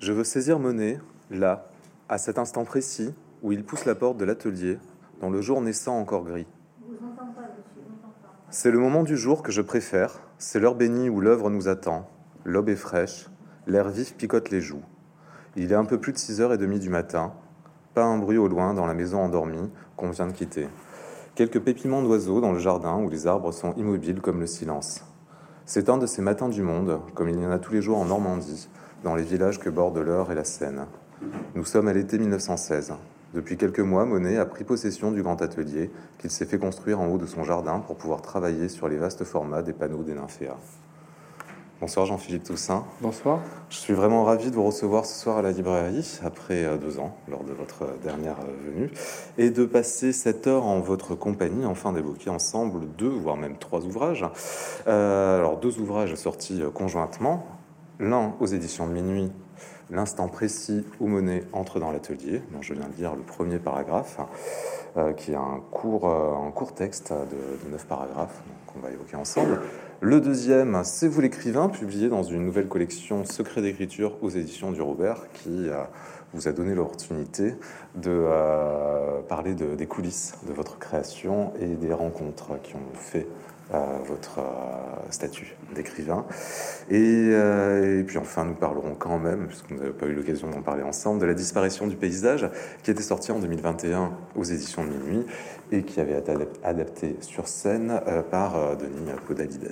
Je veux saisir Monet, là, à cet instant précis où il pousse la porte de l'atelier, dans le jour naissant encore gris. C'est le moment du jour que je préfère, c'est l'heure bénie où l'œuvre nous attend. L'aube est fraîche, l'air vif picote les joues. Il est un peu plus de 6h30 du matin, pas un bruit au loin dans la maison endormie qu'on vient de quitter. Quelques pépiments d'oiseaux dans le jardin où les arbres sont immobiles comme le silence. C'est un de ces matins du monde, comme il y en a tous les jours en Normandie, dans les villages que bordent l'Eure et la Seine. Nous sommes à l'été 1916. Depuis quelques mois, Monet a pris possession du grand atelier qu'il s'est fait construire en haut de son jardin pour pouvoir travailler sur les vastes formats des panneaux des nymphéas. Bonsoir Jean-Philippe Toussaint. Bonsoir. Je suis vraiment ravi de vous recevoir ce soir à la librairie, après euh, deux ans, lors de votre dernière euh, venue, et de passer cette heure en votre compagnie, enfin d'évoquer ensemble deux, voire même trois ouvrages. Euh, alors deux ouvrages sortis conjointement, l'un aux éditions de minuit, l'instant précis où Monet entre dans l'atelier, dont je viens de lire le premier paragraphe, qui est un court, un court texte de, neuf paragraphes qu'on va évoquer ensemble. Le deuxième, C'est vous l'écrivain, publié dans une nouvelle collection Secret d'écriture aux éditions du Robert, qui euh, vous a donné l'opportunité de euh, parler des coulisses de votre création et des rencontres qui ont fait euh, votre statut d'écrivain. Et, puis enfin, nous parlerons quand même, puisque nous n'avons pas eu l'occasion d'en parler ensemble, de la disparition du paysage qui était sorti en 2021 aux éditions de Minuit et qui avait été adapté sur scène euh, par euh, Denis Podalides.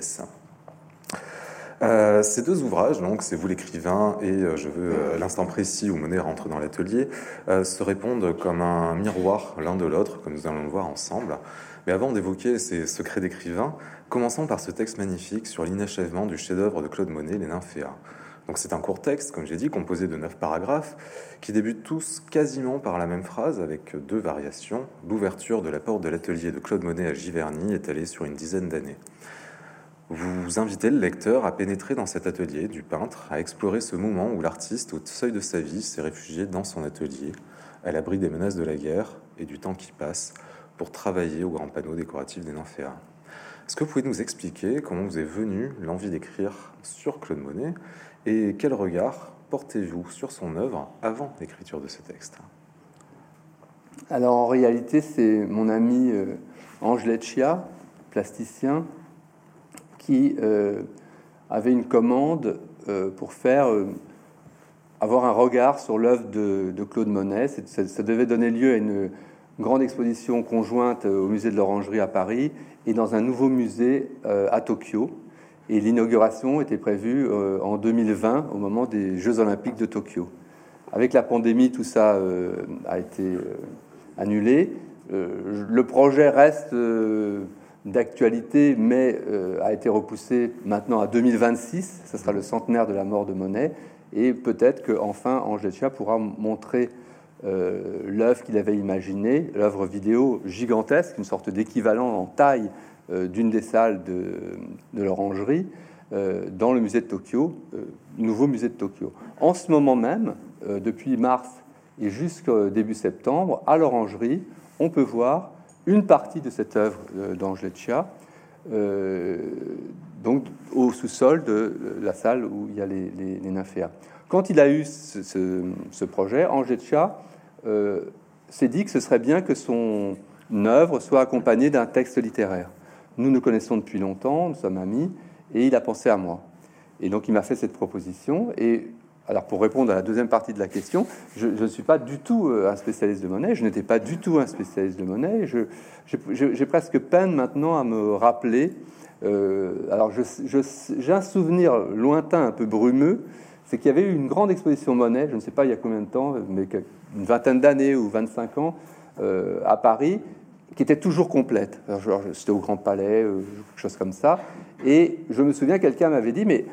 Euh, ces deux ouvrages, donc c'est vous l'écrivain et je veux l'instant précis où Monet rentre dans l'atelier, se répondent comme un miroir l'un de l'autre, comme nous allons le voir ensemble. Mais avant d'évoquer ces secrets d'écrivain, commençons par ce texte magnifique sur l'inachèvement du chef-d'œuvre de Claude Monet, Les Nymphéas. Donc c'est un court texte, comme j'ai dit, composé de neuf paragraphes, qui débutent tous quasiment par la même phrase, avec deux variations. L'ouverture de la porte de l'atelier de Claude Monet à Giverny, étalée sur une dizaine d'années. Vous invitez le lecteur à pénétrer dans cet atelier du peintre, à explorer ce moment où l'artiste, au seuil de sa vie, s'est réfugié dans son atelier, à l'abri des menaces de la guerre et du temps qui passe, pour travailler au grand panneau décoratif des nymphéas. Est-ce que vous pouvez nous expliquer comment vous est venue l'envie d'écrire sur Claude Monet et quel regard portez-vous sur son œuvre avant l'écriture de ce texte? Alors en réalité, c'est mon ami euh, Ange Leccia, plasticien, qui euh, avait une commande euh, pour faire avoir un regard sur l'œuvre de, Claude Monet. Ça, devait donner lieu à une grande exposition conjointe au musée de l'Orangerie à Paris et dans un nouveau musée à Tokyo. Et l'inauguration était prévue euh, en 2020, au moment des Jeux Olympiques de Tokyo. Avec la pandémie, tout ça euh, a été euh, annulé. le projet reste d'actualité, mais a été repoussé maintenant à 2026. Ce sera le centenaire de la mort de Monet. Et peut-être qu'enfin, Angélia pourra montrer l'œuvre qu'il avait imaginée, l'œuvre vidéo gigantesque, une sorte d'équivalent en taille euh, d'une des salles de, l'orangerie euh, dans le musée de Tokyo, euh, nouveau musée de Tokyo. En ce moment même, depuis mars et jusqu'au début septembre, à l'orangerie, on peut voir une partie de cette œuvre d'Anglecia, donc au sous-sol de la salle où il y a les, les, nymphéas. Quand il a eu ce, projet, Anglecia s'est dit que ce serait bien que son œuvre soit accompagnée d'un texte littéraire. Nous nous connaissons depuis longtemps, nous sommes amis, et il a pensé à moi. Et donc il m'a fait cette proposition. Alors pour répondre à la deuxième partie de la question, je ne suis pas du tout euh, un spécialiste de monnaie, je n'étais pas du tout un spécialiste de monnaie. J'ai presque peine maintenant à me rappeler. Euh, alors j'ai un souvenir lointain, un peu brumeux, c'est qu'il y avait eu une grande exposition monnaie, je ne sais pas il y a combien de temps, mais une vingtaine d'années ou 25 ans, euh, à Paris, qui était toujours complète. C'était au Grand Palais, euh, quelque chose comme ça. Et je me souviens, quelqu'un m'avait dit, mais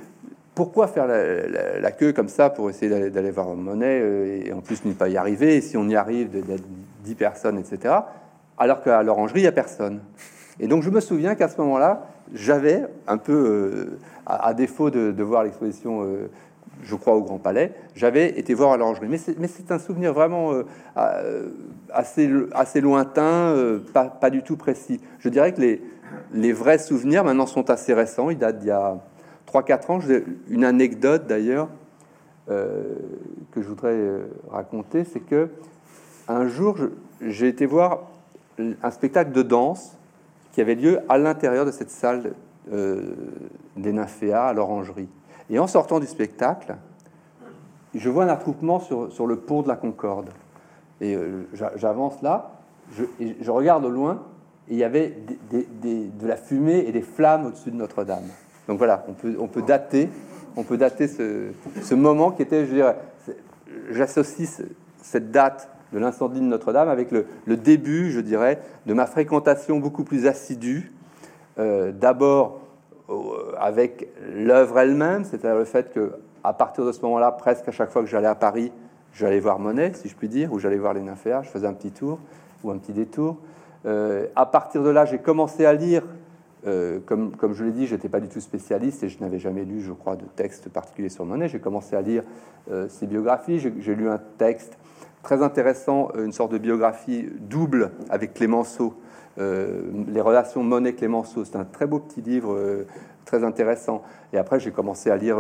pourquoi faire la, queue comme ça pour essayer d'aller voir monnaie euh, et en plus ne pas y arriver, si on y arrive, d'être 10 personnes, etc. Alors qu'à l'orangerie, il n'y a personne. Et donc je me souviens qu'à ce moment-là, j'avais un peu, euh, à, défaut de, voir l'exposition je crois, au Grand Palais. J'avais été voir à l'orangerie. Mais c'est un souvenir vraiment euh, euh, assez, lointain, euh, pas, pas, du tout précis. Je dirais que les, les vrais souvenirs maintenant sont assez récents. Ils datent d'il y a 3-4 ans. Une anecdote d'ailleurs. que je voudrais raconter, c'est que un jour, j'ai été voir un spectacle de danse qui avait lieu à l'intérieur de cette salle des Nymphéas à l'Orangerie. Et en sortant du spectacle, je vois un attroupement sur, sur le pont de la Concorde. Et j'avance là, je, je, regarde au loin, et il y avait de la fumée et des flammes au-dessus de Notre-Dame. Donc voilà, on peut, on peut dater, on peut dater ce, ce moment qui était, je dirais, j'associe cette date de l'incendie de Notre-Dame avec le, le, début, je dirais, de ma fréquentation beaucoup plus assidue. Euh, d'abord euh, avec l'œuvre elle-même, c'est-à-dire le fait que à partir de ce moment-là, presque à chaque fois que j'allais à Paris, j'allais voir Monet, si je puis dire, ou j'allais voir les nymphéas, je faisais un petit tour ou un petit détour. Euh, à partir de là, j'ai commencé à lire. Euh, comme, je l'ai dit, je n'étais pas du tout spécialiste et je n'avais jamais lu, je crois, de texte particulier sur Monet. J'ai commencé à lire euh, ses biographies. J'ai lu un texte très intéressant, une sorte de biographie double avec Clémenceau, les relations Monet-Clémenceau. C'est un très beau petit livre, très intéressant. Et après, j'ai commencé à lire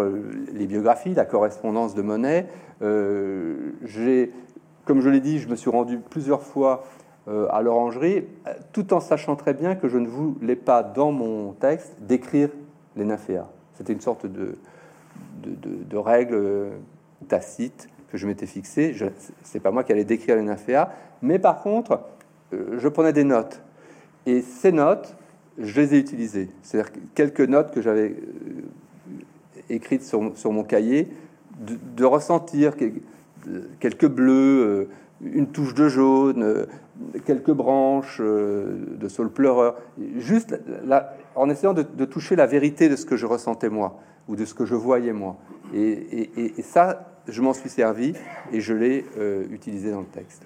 les biographies, la correspondance de Monet. j'ai, comme je l'ai dit, je me suis rendu plusieurs fois euh, à l'orangerie, tout en sachant très bien que je ne voulais pas, dans mon texte, décrire les nymphéas. C'était une sorte de, de, règle tacite que je m'étais fixée. Ce n'est pas moi qui allais décrire les nymphéas, mais par contre, euh, je prenais des notes. Et ces notes, je les ai utilisées. C'est-à-dire quelques notes que j'avais euh, écrites sur, sur, mon cahier, de, ressentir quelques bleus, une touche de jaune, quelques branches euh, de saule pleureur, juste en essayant de, toucher la vérité de ce que je ressentais moi, ou de ce que je voyais moi. Et, ça, je m'en suis servi et je l'ai euh, utilisé dans le texte.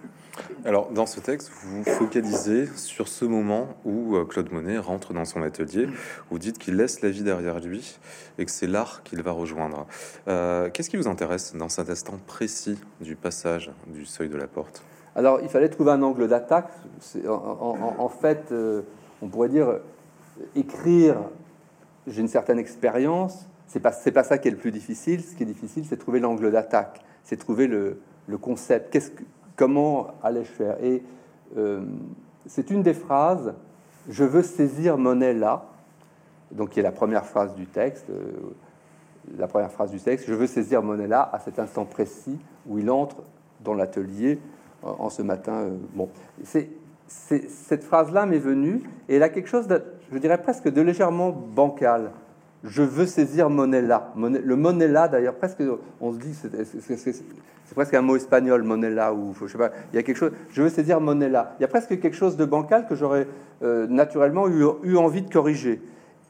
Alors, dans ce texte, vous focalisez sur ce moment où euh, Claude Monet rentre dans son atelier. Vous dites qu'il laisse la vie derrière lui et que c'est l'art qu'il va rejoindre. Qu'est-ce qui vous intéresse dans cet instant précis du passage du seuil de la porte? Alors, il fallait trouver un angle d'attaque. En, fait, euh, on pourrait dire écrire. J'ai une certaine expérience. C'est pas pas ça qui est le plus difficile. Ce qui est difficile, c'est trouver l'angle d'attaque. C'est trouver le, concept. Qu'est-ce que, comment allais-je faire Et euh, c'est une des phrases. Je veux saisir monnaie là. Donc, qui est la première phrase du texte. Euh, la première phrase du texte. Je veux saisir monnaie là à cet instant précis où il entre dans l'atelier en ce matin. Euh, bon, c'est cette phrase-là m'est venue et elle a quelque chose de, je dirais presque de légèrement bancal. Je veux saisir Monella. Le Monella, d'ailleurs, presque, on se dit, c'est presque un mot espagnol, Monella, ou je sais pas, il y a quelque chose, je veux saisir Monella. Il y a presque quelque chose de bancal que j'aurais euh, naturellement eu, envie de corriger.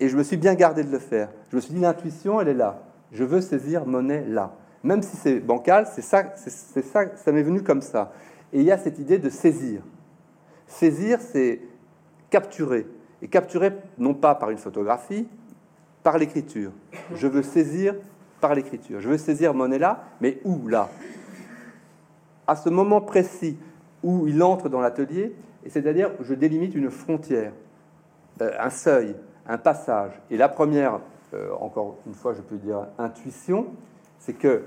Et je me suis bien gardé de le faire. Je me suis dit, l'intuition, elle est là. Je veux saisir Monella. Même si c'est bancal, c'est ça, c'est ça, ça m'est venu comme ça. Et il y a cette idée de saisir. Saisir, c'est capturer. Et capturer non pas par une photographie, par l'écriture. Je veux saisir par l'écriture. Je veux saisir Monet-là, mais où là? À ce moment précis où il entre dans l'atelier, et c'est-à-dire je délimite une frontière, euh, un seuil, un passage. Et la première, euh, encore une fois, je peux dire intuition, c'est que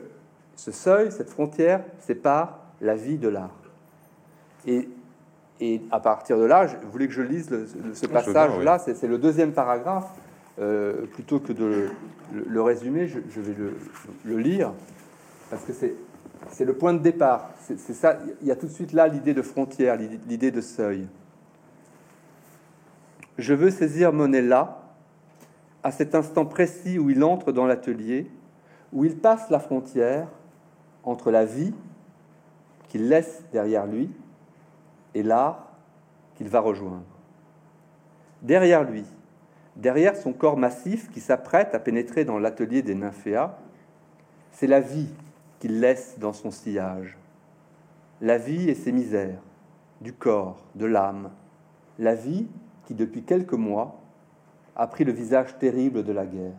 ce seuil, cette frontière, sépare la vie de l'art. Et, à partir de là, je voulais que je lise ce passage-là, c'est le deuxième paragraphe. Euh, plutôt que de le, résumer, je, vais le, lire, parce que c'est le point de départ. C'est ça, il y a tout de suite là l'idée de frontière, l'idée de seuil. Je veux saisir Monet là, à cet instant précis où il entre dans l'atelier, où il passe la frontière entre la vie qu'il laisse derrière lui et l'art qu'il va rejoindre. Derrière lui, derrière son corps massif qui s'apprête à pénétrer dans l'atelier des nymphéas, c'est la vie laisse dans son sillage. La vie et ses misères, du corps, de l'âme. La vie qui, depuis quelques mois, a pris le visage terrible de la guerre.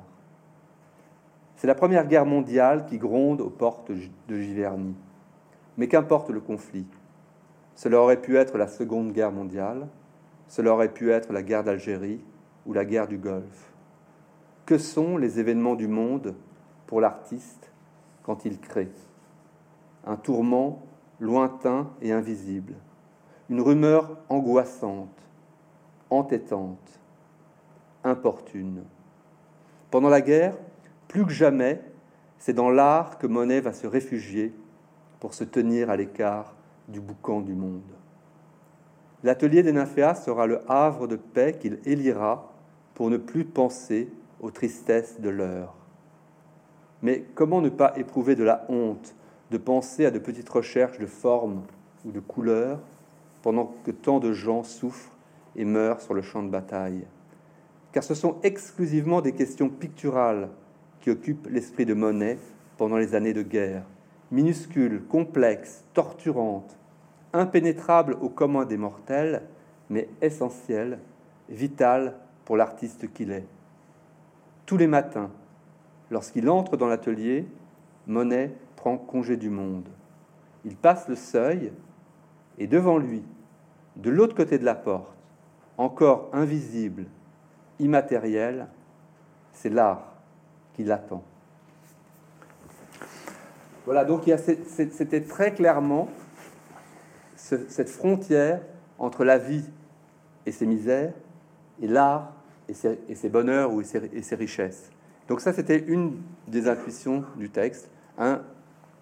C'est la première guerre mondiale qui gronde aux portes de Giverny. Mais qu'importe le conflit, cela aurait pu être la Seconde Guerre mondiale, cela aurait pu être la guerre d'Algérie ou la guerre du Golfe. Que sont les événements du monde pour l'artiste quand il crée. Un tourment lointain et invisible, une rumeur angoissante, entêtante, importune. Pendant la guerre, plus que jamais, c'est dans l'art que Monet va se réfugier pour se tenir à l'écart du boucan du monde. L'atelier des nymphéas sera le havre de paix qu'il élira pour ne plus penser aux tristesses de l'heure. Mais comment ne pas éprouver de la honte de penser à de petites recherches de forme ou de couleurs pendant que tant de gens souffrent et meurent sur le champ de bataille? Car ce sont exclusivement des questions picturales qui occupent l'esprit de Monet pendant les années de guerre, minuscules, complexes, torturantes, impénétrables au commun des mortels, mais essentielles, vitales pour l'artiste qu'il est. Tous les matins, lorsqu'il entre dans l'atelier, Monet prend congé du monde. Il passe le seuil et devant lui, de l'autre côté de la porte, encore invisible, immatériel, c'est l'art qui l'attend. Voilà, donc c'était très clairement cette frontière entre la vie et ses misères et l'art et ses, bonheurs ou et ses, richesses. Donc ça, c'était une des intuitions du texte,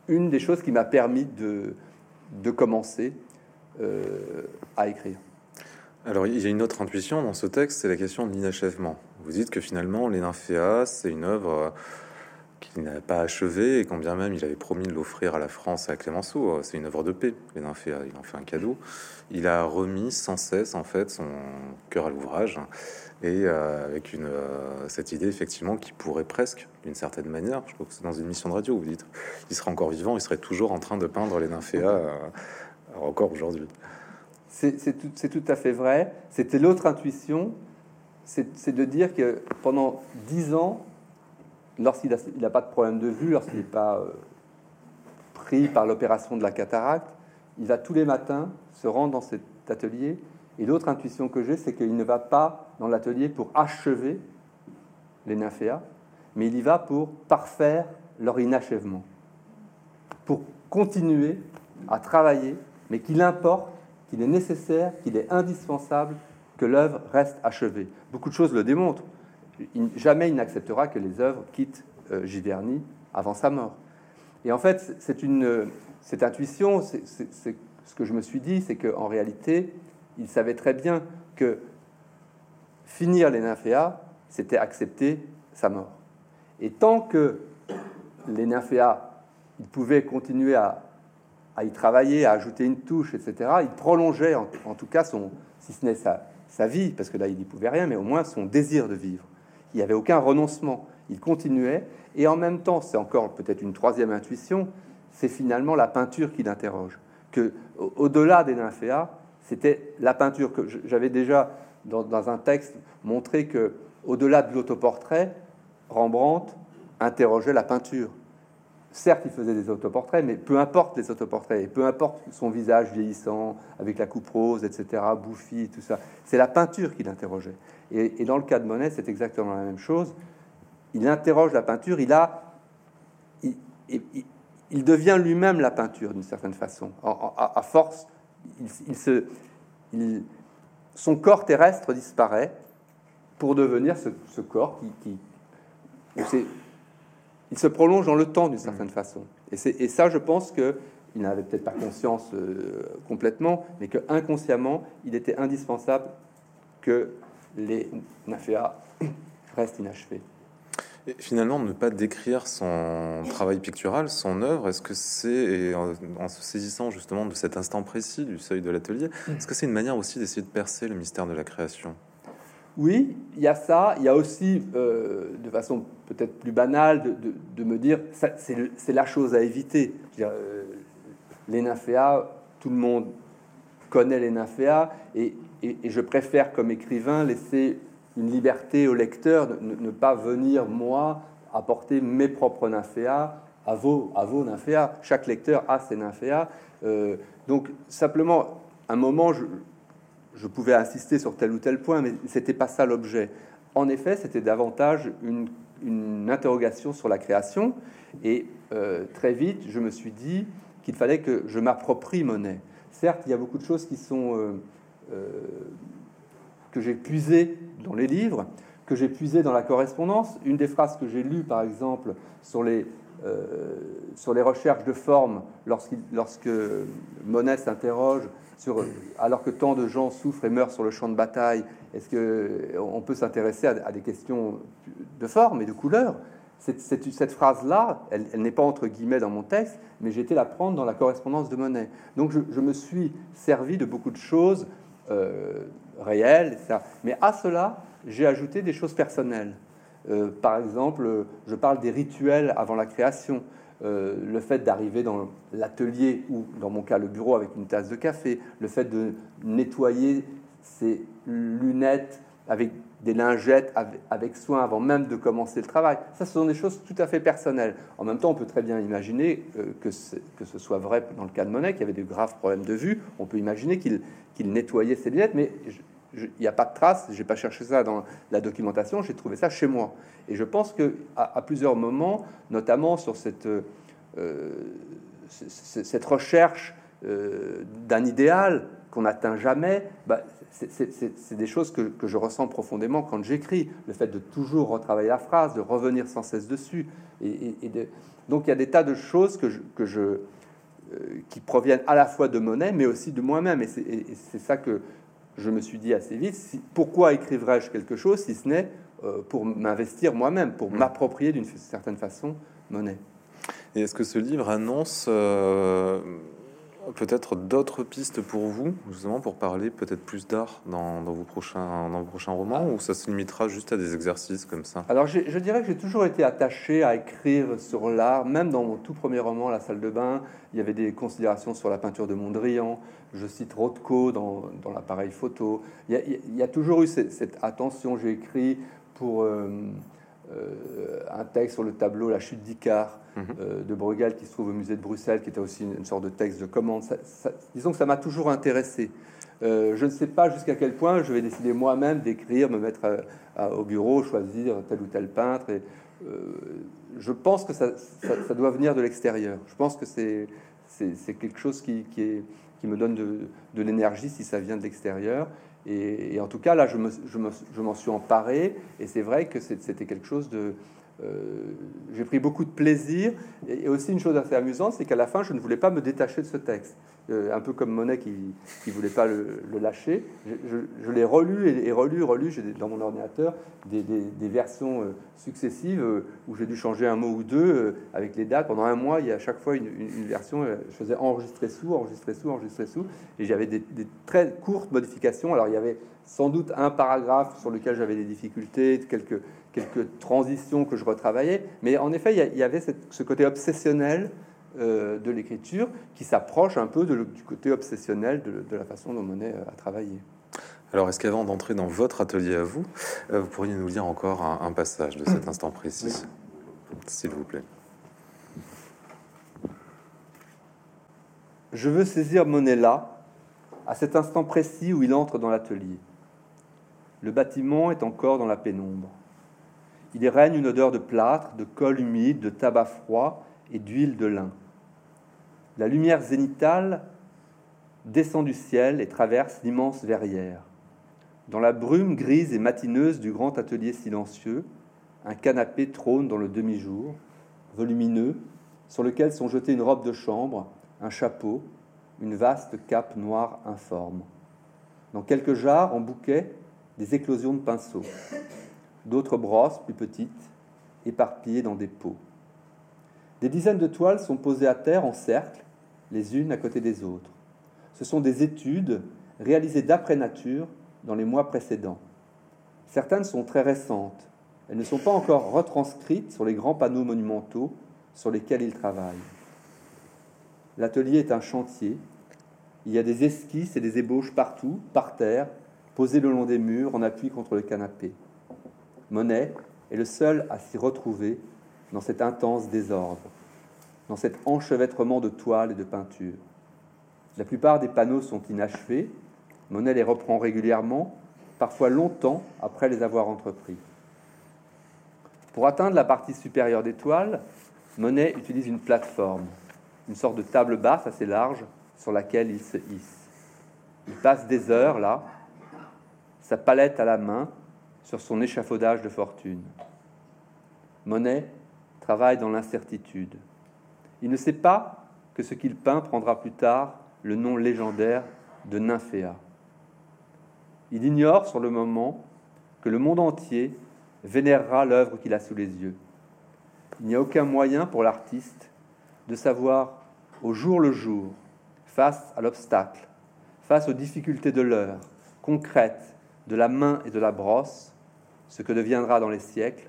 une des choses qui m'a permis de, commencer euh, à écrire. Alors, il y a une autre intuition dans ce texte, c'est la question de l'inachèvement. Vous dites que finalement, Les Nymphéas, c'est une œuvre qu'il n'a pas achevé, et quand bien même il avait promis de l'offrir à la France et à Clémenceau. C'est une œuvre de paix, les nymphéas, il en fait un cadeau. Il a remis sans cesse en fait son cœur à l'ouvrage, et euh, avec une, euh, cette idée effectivement qui pourrait presque, d'une certaine manière, je crois que c'est dans une mission de radio, vous dites, il serait encore vivant, il serait toujours en train de peindre les nymphéas, euh, encore aujourd'hui. C'est tout, tout, à fait vrai. C'était l'autre intuition, c'est de dire que pendant dix ans, lorsqu'il n'a pas de problème de vue, lorsqu'il n'est pas euh, pris par l'opération de la cataracte, il va tous les matins se rendre dans cet atelier. Et l'autre intuition que j'ai, c'est qu'il ne va pas dans l'atelier pour achever les nymphéas, mais il y va pour parfaire leur inachèvement, pour continuer à travailler, mais qu'il importe, qu'il est nécessaire, qu'il est indispensable que l'œuvre reste achevée. Beaucoup de choses le démontrent jamais il n'acceptera que les œuvres quittent euh, Giverny avant sa mort. Et en fait, c'est une cette intuition, c'est ce que je me suis dit, c'est qu'en réalité, il savait très bien que finir les nymphéas, c'était accepter sa mort. Et tant que les nymphéas, il pouvait continuer à, y travailler, à ajouter une touche, etc., il prolongeait en, tout cas son, si ce n'est sa, sa vie, parce que là il n'y pouvait rien, mais au moins son désir de vivre. Il n'y avait aucun renoncement. Il continuait. Et en même temps, c'est encore peut-être une troisième intuition, c'est finalement la peinture qui l'interroge. Que au-delà des nymphéas, c'était la peinture que j'avais déjà dans, un texte montré que au-delà de l'autoportrait, Rembrandt interrogeait la peinture. Certes, il faisait des autoportraits, mais peu importe les autoportraits, et peu importe son visage vieillissant, avec la coupe rose, etc., bouffi, tout ça, c'est la peinture qui l'interrogeait. Et, dans le cas de Monet, c'est exactement la même chose. Il interroge la peinture, il a, il, devient lui-même la peinture d'une certaine façon. À, force, il, son corps terrestre disparaît pour devenir ce, corps qui, il se prolonge dans le temps d'une certaine façon. Et, et, ça, je pense que il n'avait peut-être pas conscience euh, complètement, mais que inconsciemment, il était indispensable que les nymphéas restent inachevés. Et finalement, ne pas décrire son travail pictural, son œuvre, est-ce que c'est, en, se saisissant justement de cet instant précis du seuil de l'atelier, mm. est-ce que c'est une manière aussi d'essayer de percer le mystère de la création? Oui, il y a ça. Il y a aussi, euh, de façon peut-être plus banale, de, me dire, c'est la chose à éviter. Euh, les nymphéas, tout le monde connaît les nymphéas, et je préfère, comme écrivain, laisser une liberté au lecteur, ne, pas venir, moi, apporter mes propres nymphéas à vos, à nymphéas. Chaque lecteur a ses nymphéas. Euh, donc, simplement, un moment, je, je, pouvais insister sur tel ou tel point, mais c'était pas ça l'objet. En effet, c'était davantage une, interrogation sur la création. Et euh, très vite, je me suis dit qu'il fallait que je m'approprie Monet. Certes, il y a beaucoup de choses qui sont euh, euh, que j'ai puisées dans les livres, que j'ai puisées dans la correspondance. Une des phrases que j'ai lues, par exemple, sur les, sur les recherches de forme, lorsque Monet s'interroge sur, alors que tant de gens souffrent et meurent sur le champ de bataille, est-ce qu'on peut s'intéresser à, à, des questions de forme et de couleur? Cette, phrase-là, elle, n'est pas entre guillemets dans mon texte, mais j'ai été la prendre dans la correspondance de Monet. Donc je, me suis servi de beaucoup de choses euh, réelles, mais à cela, j'ai ajouté des choses personnelles. Euh, par exemple, je parle des rituels avant la création. Euh, le fait d'arriver dans l'atelier ou, dans mon cas, le bureau avec une tasse de café, le fait de nettoyer ses lunettes avec des lingettes avec, soin avant même de commencer le travail. Ça, ce sont des choses tout à fait personnelles. En même temps, on peut très bien imaginer euh, que, ce soit vrai dans le cas de Monet, qui avait de graves problèmes de vue. On peut imaginer qu'il nettoyait ses lunettes, mais il n'y a pas de trace. J'ai pas cherché ça dans la documentation. J'ai trouvé ça chez moi. Et je pense que à, plusieurs moments, notamment sur cette euh, cette recherche euh, d'un idéal qu'on n'atteint jamais, bah, c'est des choses que, je ressens profondément quand j'écris, le fait de toujours retravailler la phrase, de revenir sans cesse dessus. Et, Donc il y a des tas de choses que je, euh, qui proviennent à la fois de Monet, mais aussi de moi-même. Et c'est ça que je me suis dit assez vite. pourquoi écrivrais-je quelque chose si ce n'est euh, pour m'investir moi-même, pour mmh. m'approprier d'une certaine façon Monet Et est-ce que ce livre annonce... Euh, peut-être d'autres pistes pour vous, justement, pour parler peut-être plus d'art dans, vos prochains, dans vos prochains romans, ou ça se limitera juste à des exercices comme ça? Alors, je dirais que j'ai toujours été attaché à écrire sur l'art, même dans mon tout premier roman, La salle de bain, il y avait des considérations sur la peinture de Mondrian, je cite Rothko dans, dans l'appareil photo. Il y, a, toujours eu cette, attention, j'ai écrit pour... Euh, un texte sur le tableau La chute d'Icare mhm. euh, de Bruegel qui se trouve au musée de Bruxelles, qui était aussi une, sorte de texte de commande. disons que ça m'a toujours intéressé. Euh, je ne sais pas jusqu'à quel point je vais décider moi-même d'écrire, me mettre au bureau, choisir tel ou tel peintre. Et, je pense que ça, doit venir de l'extérieur. Je pense que c'est quelque chose qui, est, qui me donne de, de l'énergie si ça vient de l'extérieur. Et, en tout cas, là, je m'en suis emparé, et c'est vrai que c'était quelque chose de... Euh, j'ai pris beaucoup de plaisir, et, aussi une chose assez amusante, c'est qu'à la fin, je ne voulais pas me détacher de ce texte. Euh, un peu comme Monet qui ne voulait pas le, lâcher. Je, l'ai relu et, relu, relu. J'ai dans mon ordinateur des, versions euh, successives où j'ai dû changer un mot ou deux avec les dates. Pendant un mois, il y a à chaque fois une, version. je faisais enregistrer sous, enregistrer sous, enregistrer sous, et j'avais des, très courtes modifications. Alors il y avait sans doute un paragraphe sur lequel j'avais des difficultés, quelques, quelques transitions que je retravaillais, mais en effet, il y, avait ce côté obsessionnel euh, de l'écriture qui s'approche un peu du côté obsessionnel de, la façon dont Monet euh, a travaillé. Alors, est-ce qu'avant d'entrer dans votre atelier à vous, euh, vous pourriez nous lire encore un, passage de cet instant précis, s'il vous plaît? Je veux saisir Monet là, à cet instant précis où il entre dans l'atelier. Le bâtiment est encore dans la pénombre. Il y règne une odeur de plâtre, de colle humide, de tabac froid et d'huile de lin. La lumière zénitale descend du ciel et traverse l'immense verrière. Dans la brume grise et matineuse du grand atelier silencieux, un canapé trône dans le demi-jour, volumineux, sur lequel sont jetés une robe de chambre, un chapeau, une vaste cape noire informe. Dans quelques jarres en bouquet, des éclosions de pinceaux, d'autres brosses plus petites, éparpillées dans des pots. Des dizaines de toiles sont posées à terre en cercle, les unes à côté des autres. Ce sont des études réalisées d'après nature dans les mois précédents. Certaines sont très récentes. Elles ne sont pas encore retranscrites sur les grands panneaux monumentaux sur lesquels il travaille. L'atelier est un chantier. Il y a des esquisses et des ébauches partout, par terre, posées le long des murs en appui contre le canapé. Monet est le seul à s'y retrouver dans cet intense désordre, dans cet enchevêtrement de toiles et de peintures. La plupart des panneaux sont inachevés. Monet les reprend régulièrement, parfois longtemps après les avoir entrepris. Pour atteindre la partie supérieure des toiles, Monet utilise une plateforme, une sorte de table basse assez large sur laquelle il se hisse. Il passe des heures là, sa palette à la main, sur son échafaudage de fortune. Monet travaille dans l'incertitude. Il ne sait pas que ce qu'il peint prendra plus tard le nom légendaire de Nymphéa. Il ignore sur le moment que le monde entier vénérera l'œuvre qu'il a sous les yeux. Il n'y a aucun moyen pour l'artiste de savoir au jour le jour, face à l'obstacle, face aux difficultés de l'heure, concrètes, de la main et de la brosse, ce que deviendra dans les siècles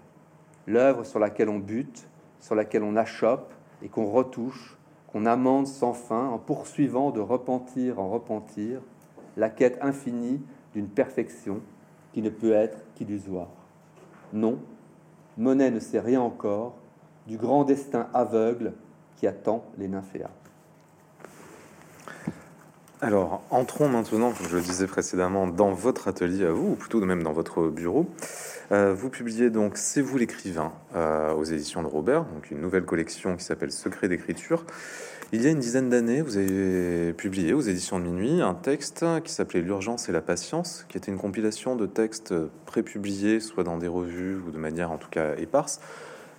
l'œuvre sur laquelle on bute, sur laquelle on achoppe et qu'on retouche, qu'on amende sans fin en poursuivant de repentir en repentir la quête infinie d'une perfection qui ne peut être qu'illusoire. Non, Monet ne sait rien encore du grand destin aveugle qui attend les nymphéas. Alors, entrons maintenant, comme je le disais précédemment, dans votre atelier à vous, ou plutôt même dans votre bureau. Euh, vous publiez donc C'est vous l'écrivain euh, aux éditions de Robert, donc une nouvelle collection qui s'appelle Secret d'écriture. Il y a une dizaine d'années, vous avez publié aux éditions de Minuit un texte qui s'appelait L'urgence et la patience, qui était une compilation de textes prépubliés, soit dans des revues ou de manière en tout cas éparse,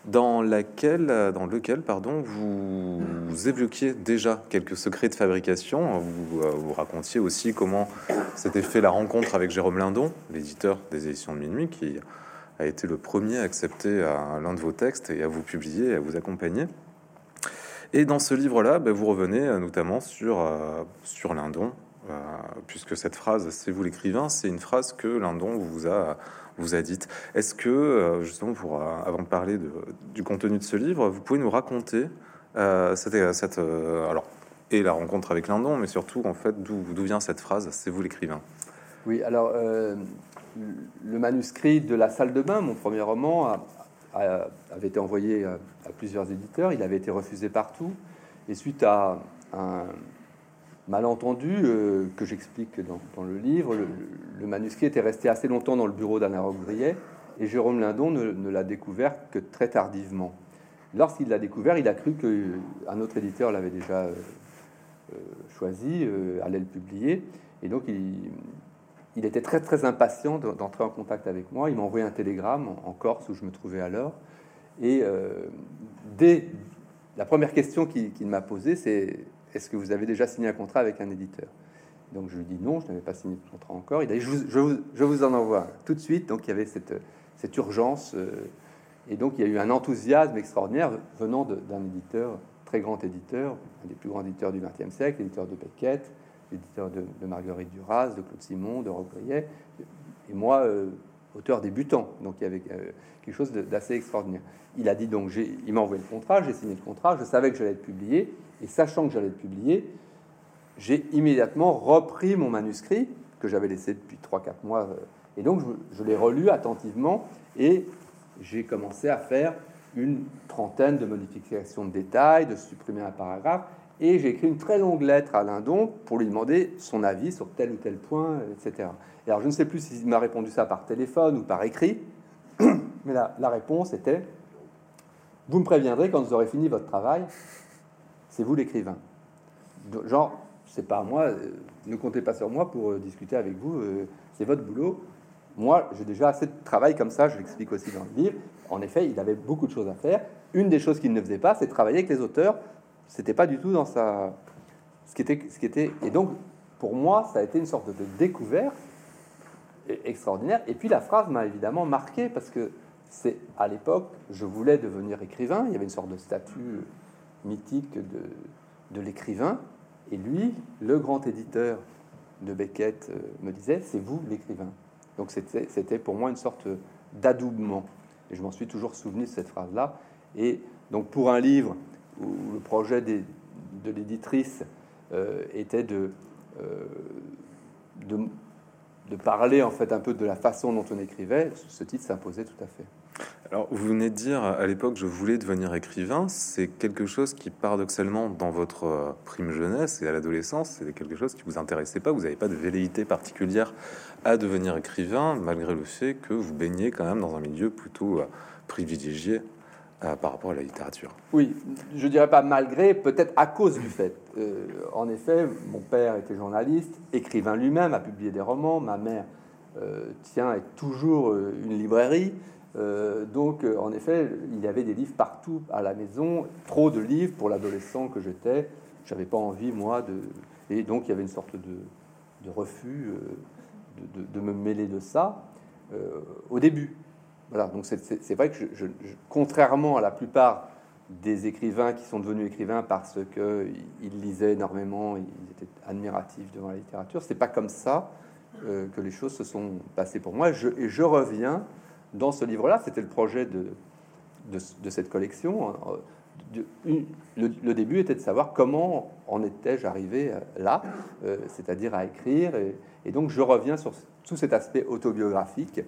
dans, laquelle, dans lequel pardon, vous, évoquiez déjà quelques secrets de fabrication. Vous, euh, vous racontiez aussi comment s'était fait la rencontre avec Jérôme Lindon, l'éditeur des éditions de Minuit, qui a été le premier à accepter l'un de vos textes et à vous publier et à vous accompagner. Et dans ce livre-là, ben, vous revenez euh, notamment sur, euh, sur Lindon, euh, puisque cette phrase, c'est vous l'écrivain, c'est une phrase que Lindon vous a, vous a dite. Est-ce que, justement, pour, avant de parler du contenu de ce livre, vous pouvez nous raconter cette, cette alors, et la rencontre avec Lindon, mais surtout, en fait, d'où vient cette phrase, c'est vous l'écrivain? Oui, alors, le manuscrit de La salle de bain, mon premier roman, avait été envoyé à, plusieurs éditeurs, il avait été refusé partout, et suite à un malentendu euh, que j'explique dans, le livre, le, manuscrit était resté assez longtemps dans le bureau d'Anna Roquebriet, et Jérôme Lindon ne, l'a découvert que très tardivement. Lorsqu'il l'a découvert, il a cru qu'un autre éditeur l'avait déjà euh, euh, choisi, allait le publier, et donc il, était très très impatient d'entrer en contact avec moi. Il m'a envoyé un télégramme en, Corse où je me trouvais alors. Et euh, dès la première question qu'il m'a posée, c'est est-ce que vous avez déjà signé un contrat avec un éditeur? Donc je lui dis non, je n'avais pas signé de contrat encore. Il a dit je vous, en envoie tout de suite. Donc il y avait cette, urgence. Euh, et donc il y a eu un enthousiasme extraordinaire venant d'un éditeur, très grand éditeur, un des plus grands éditeurs du XXe siècle, l'éditeur de Beckett, éditeur de, Marguerite Duras, de Claude Simon, de Roquebriet, et moi, euh, auteur débutant. Donc il y avait euh, quelque chose d'assez extraordinaire. Il a dit donc, il m'a envoyé le contrat, j'ai signé le contrat, je savais que j'allais être publié, et sachant que j'allais être publié, j'ai immédiatement repris mon manuscrit que j'avais laissé depuis 3-4 mois, euh, et donc je, je l'ai relu attentivement, et j'ai commencé à faire une trentaine de modifications de détails, de supprimer un paragraphe, et j'ai écrit une très longue lettre à Lindon pour lui demander son avis sur tel ou tel point, etc. Et alors je ne sais plus s'il m'a répondu ça par téléphone ou par écrit, mais la, la, réponse était Vous me préviendrez quand vous aurez fini votre travail, c'est vous l'écrivain. Genre, c'est pas moi, euh, ne comptez pas sur moi pour euh, discuter avec vous, euh, c'est votre boulot. Moi, j'ai déjà assez de travail comme ça, je l'explique aussi dans le livre. En effet, il avait beaucoup de choses à faire. Une des choses qu'il ne faisait pas, c'est travailler avec les auteurs c'était pas du tout dans sa. Ce qui était, ce qui était. Et donc, pour moi, ça a été une sorte de découverte extraordinaire. Et puis la phrase m'a évidemment marqué parce que c'est à l'époque, je voulais devenir écrivain. Il y avait une sorte de statut mythique de, de l'écrivain. Et lui, le grand éditeur de Beckett, euh, me disait c'est vous l'écrivain. Donc c'était pour moi une sorte d'adoubement. Et je m'en suis toujours souvenu de cette phrase-là. Et donc pour un livre où le projet de l'éditrice euh, était de, euh, de, de, parler en fait un peu de la façon dont on écrivait, ce titre s'imposait tout à fait. Alors, vous venez de dire à l'époque, je voulais devenir écrivain. C'est quelque chose qui, paradoxalement, dans votre euh, prime jeunesse et à l'adolescence, c'est quelque chose qui vous intéressait pas. Vous n'avez pas de velléité particulière à devenir écrivain, malgré le fait que vous baignez quand même dans un milieu plutôt privilégié par rapport à la littérature. Oui, je dirais pas malgré, peut-être à cause du fait. en effet, mon père était journaliste, écrivain lui-même, a publié des romans, ma mère tient toujours une librairie. Donc, en effet, il y avait des livres partout à la maison, trop de livres pour l'adolescent que j'étais. J'avais pas envie, moi, de. Et donc, il y avait une sorte de, refus de, me mêler de ça au début. Voilà, donc c'est vrai que, je, contrairement à la plupart des écrivains qui sont devenus écrivains parce qu'ils lisaient énormément, ils étaient admiratifs devant la littérature, c'est pas comme ça euh, que les choses se sont passées pour moi. Et je reviens dans ce livre-là, c'était le projet de, cette collection. Hein, le, début était de savoir comment en étais-je arrivé euh, là, euh, c'est-à-dire à écrire. Et, donc je reviens sur tout cet aspect autobiographique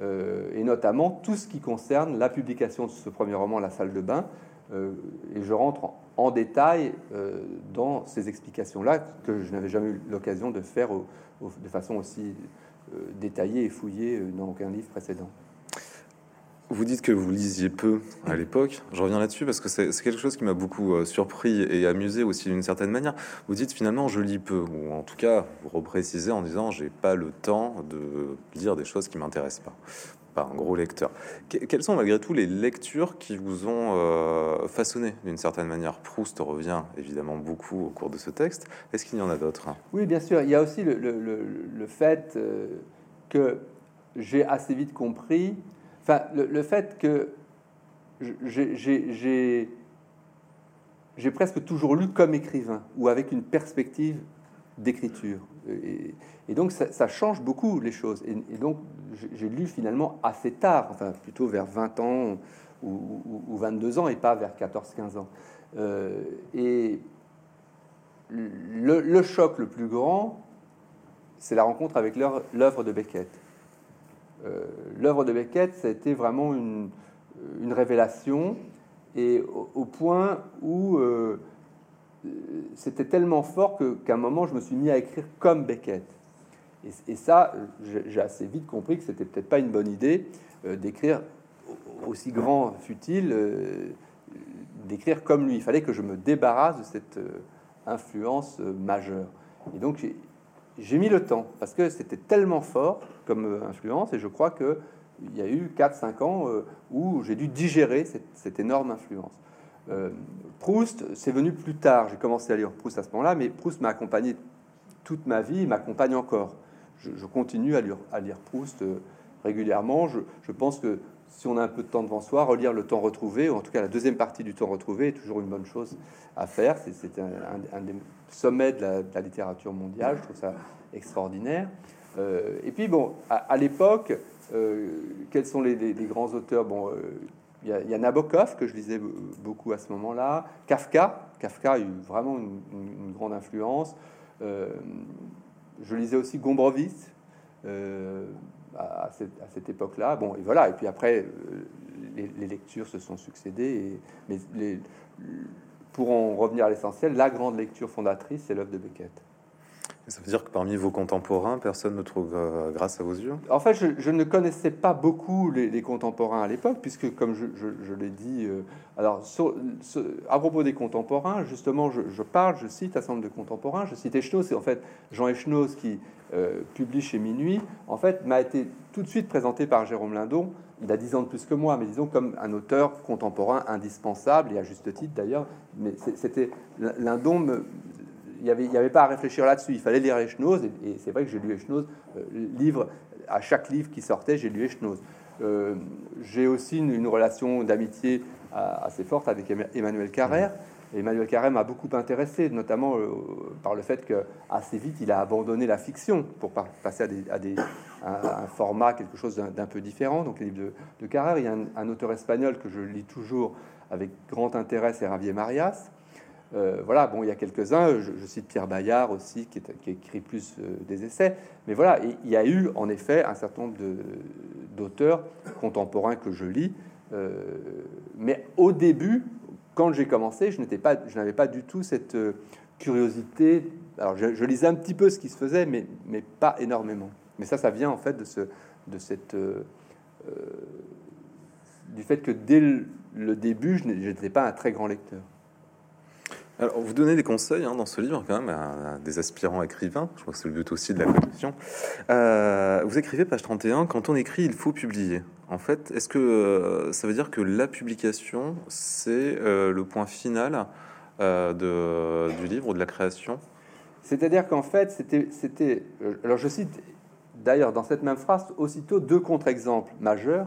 euh, et notamment tout ce qui concerne la publication de ce premier roman, La salle de bain. Et je rentre en, détail dans ces explications-là que je n'avais jamais eu l'occasion de faire de façon aussi détaillée et fouillée dans aucun livre précédent. Vous dites que vous lisiez peu à l'époque. Je reviens là-dessus parce que c'est quelque chose qui m'a beaucoup euh, surpris et amusé aussi d'une certaine manière. Vous dites finalement je lis peu, ou en tout cas vous reprécisez en disant j'ai pas le temps de lire des choses qui m'intéressent pas. Pas un gros lecteur. quelles sont malgré tout les lectures qui vous ont euh, façonné d'une certaine manière? Proust revient évidemment beaucoup au cours de ce texte. Est-ce qu'il y en a d'autres? Oui, bien sûr. Il y a aussi le, fait euh, que j'ai assez vite compris Enfin, le, fait que j'ai presque toujours lu comme écrivain ou avec une perspective d'écriture. Et, donc ça, change beaucoup les choses. Et, donc j'ai lu finalement assez tard, enfin plutôt vers 20 ans ou, 22 ans et pas vers 14-15 ans. Euh, et le, choc le plus grand, c'est la rencontre avec l'œuvre de Beckett. Euh, l'œuvre de Beckett, ça a été vraiment une, révélation, et au, point où euh, c'était tellement fort qu'à un moment, je me suis mis à écrire comme Beckett. Et, ça, j'ai assez vite compris que c'était peut-être pas une bonne idée euh, d'écrire aussi grand fut-il, d'écrire comme lui. Il fallait que je me débarrasse de cette influence majeure. Et donc, j'ai mis le temps parce que c'était tellement fort comme euh, influence et je crois que il y a eu 4-5 ans euh, où j'ai dû digérer cette, énorme influence. Euh, Proust, c'est venu plus tard. J'ai commencé à lire Proust à ce moment-là, mais Proust m'a accompagné toute ma vie, il m'accompagne encore. Je, continue à lire, Proust régulièrement. Je, pense que si on a un peu de temps devant soi, relire le temps retrouvé, ou en tout cas la deuxième partie du temps retrouvé, est toujours une bonne chose à faire. C'est un, des sommets de la, littérature mondiale. Je trouve ça extraordinaire. Euh, et puis, bon, à, l'époque, euh, quels sont les, grands auteurs? Bon, euh, il y, a Nabokov que je lisais beaucoup à ce moment-là. Kafka. Kafka a eu vraiment une, grande influence. je lisais aussi Gombrowicz à, cette, époque-là. Bon, et voilà. Et puis après, les, lectures se sont succédées. mais les, pour en revenir à l'essentiel, la grande lecture fondatrice, c'est l'œuvre de Beckett. Ça veut dire que parmi vos contemporains, personne ne trouve euh, grâce à vos yeux? En fait, je, ne connaissais pas beaucoup les, contemporains à l'époque, puisque, comme je, l'ai dit, euh, alors à propos des contemporains, justement, je, parle, je cite un certain nombre de contemporains, je cite Echnoz, c'est en fait Jean Echnoz qui euh, publie chez Minuit, en fait, m'a été tout de suite présenté par Jérôme Lindon. Il a 10 ans de plus que moi, mais disons comme un auteur contemporain indispensable, et à juste titre d'ailleurs. Mais c'était Lindon me, n'y avait, pas à réfléchir là-dessus. Il fallait lire Echnoz, et, c'est vrai que j'ai lu Echnoz. Euh, livre, à chaque livre qui sortait, j'ai lu Echnoz. Euh, j'ai aussi une, relation d'amitié assez forte avec Emmanuel Carrère. Emmanuel Carrère m'a beaucoup intéressé, notamment euh, par le fait que assez vite il a abandonné la fiction pour passer à, des, un, format, quelque chose d'un peu différent. Donc les livres de, de Carrère, il y a un, un, auteur espagnol que je lis toujours avec grand intérêt, c'est Javier Marias. Euh, voilà, bon, il y a quelques-uns, je, cite Pierre Bayard aussi, qui, écrit plus euh, des essais, mais voilà, il y a eu en effet un certain nombre d'auteurs contemporains que je lis, euh, mais au début, quand j'ai commencé, je pas, n'avais pas du tout cette curiosité. Alors, je, lisais un petit peu ce qui se faisait, mais, mais pas énormément. Mais ça, ça vient en fait de ce, de cette, du fait que dès le début, je n'étais pas un très grand lecteur. Alors, vous donnez des conseils hein, dans ce livre quand même à, des aspirants écrivains. Je crois que c'est le but aussi de la collection. Euh, vous écrivez page 31 quand on écrit, il faut publier. En fait, est-ce que euh, ça veut dire que la publication c'est euh, le point final du livre ou de la création? C'est-à-dire qu'en fait, c'était. Alors, je cite d'ailleurs dans cette même phrase aussitôt deux contre-exemples majeurs.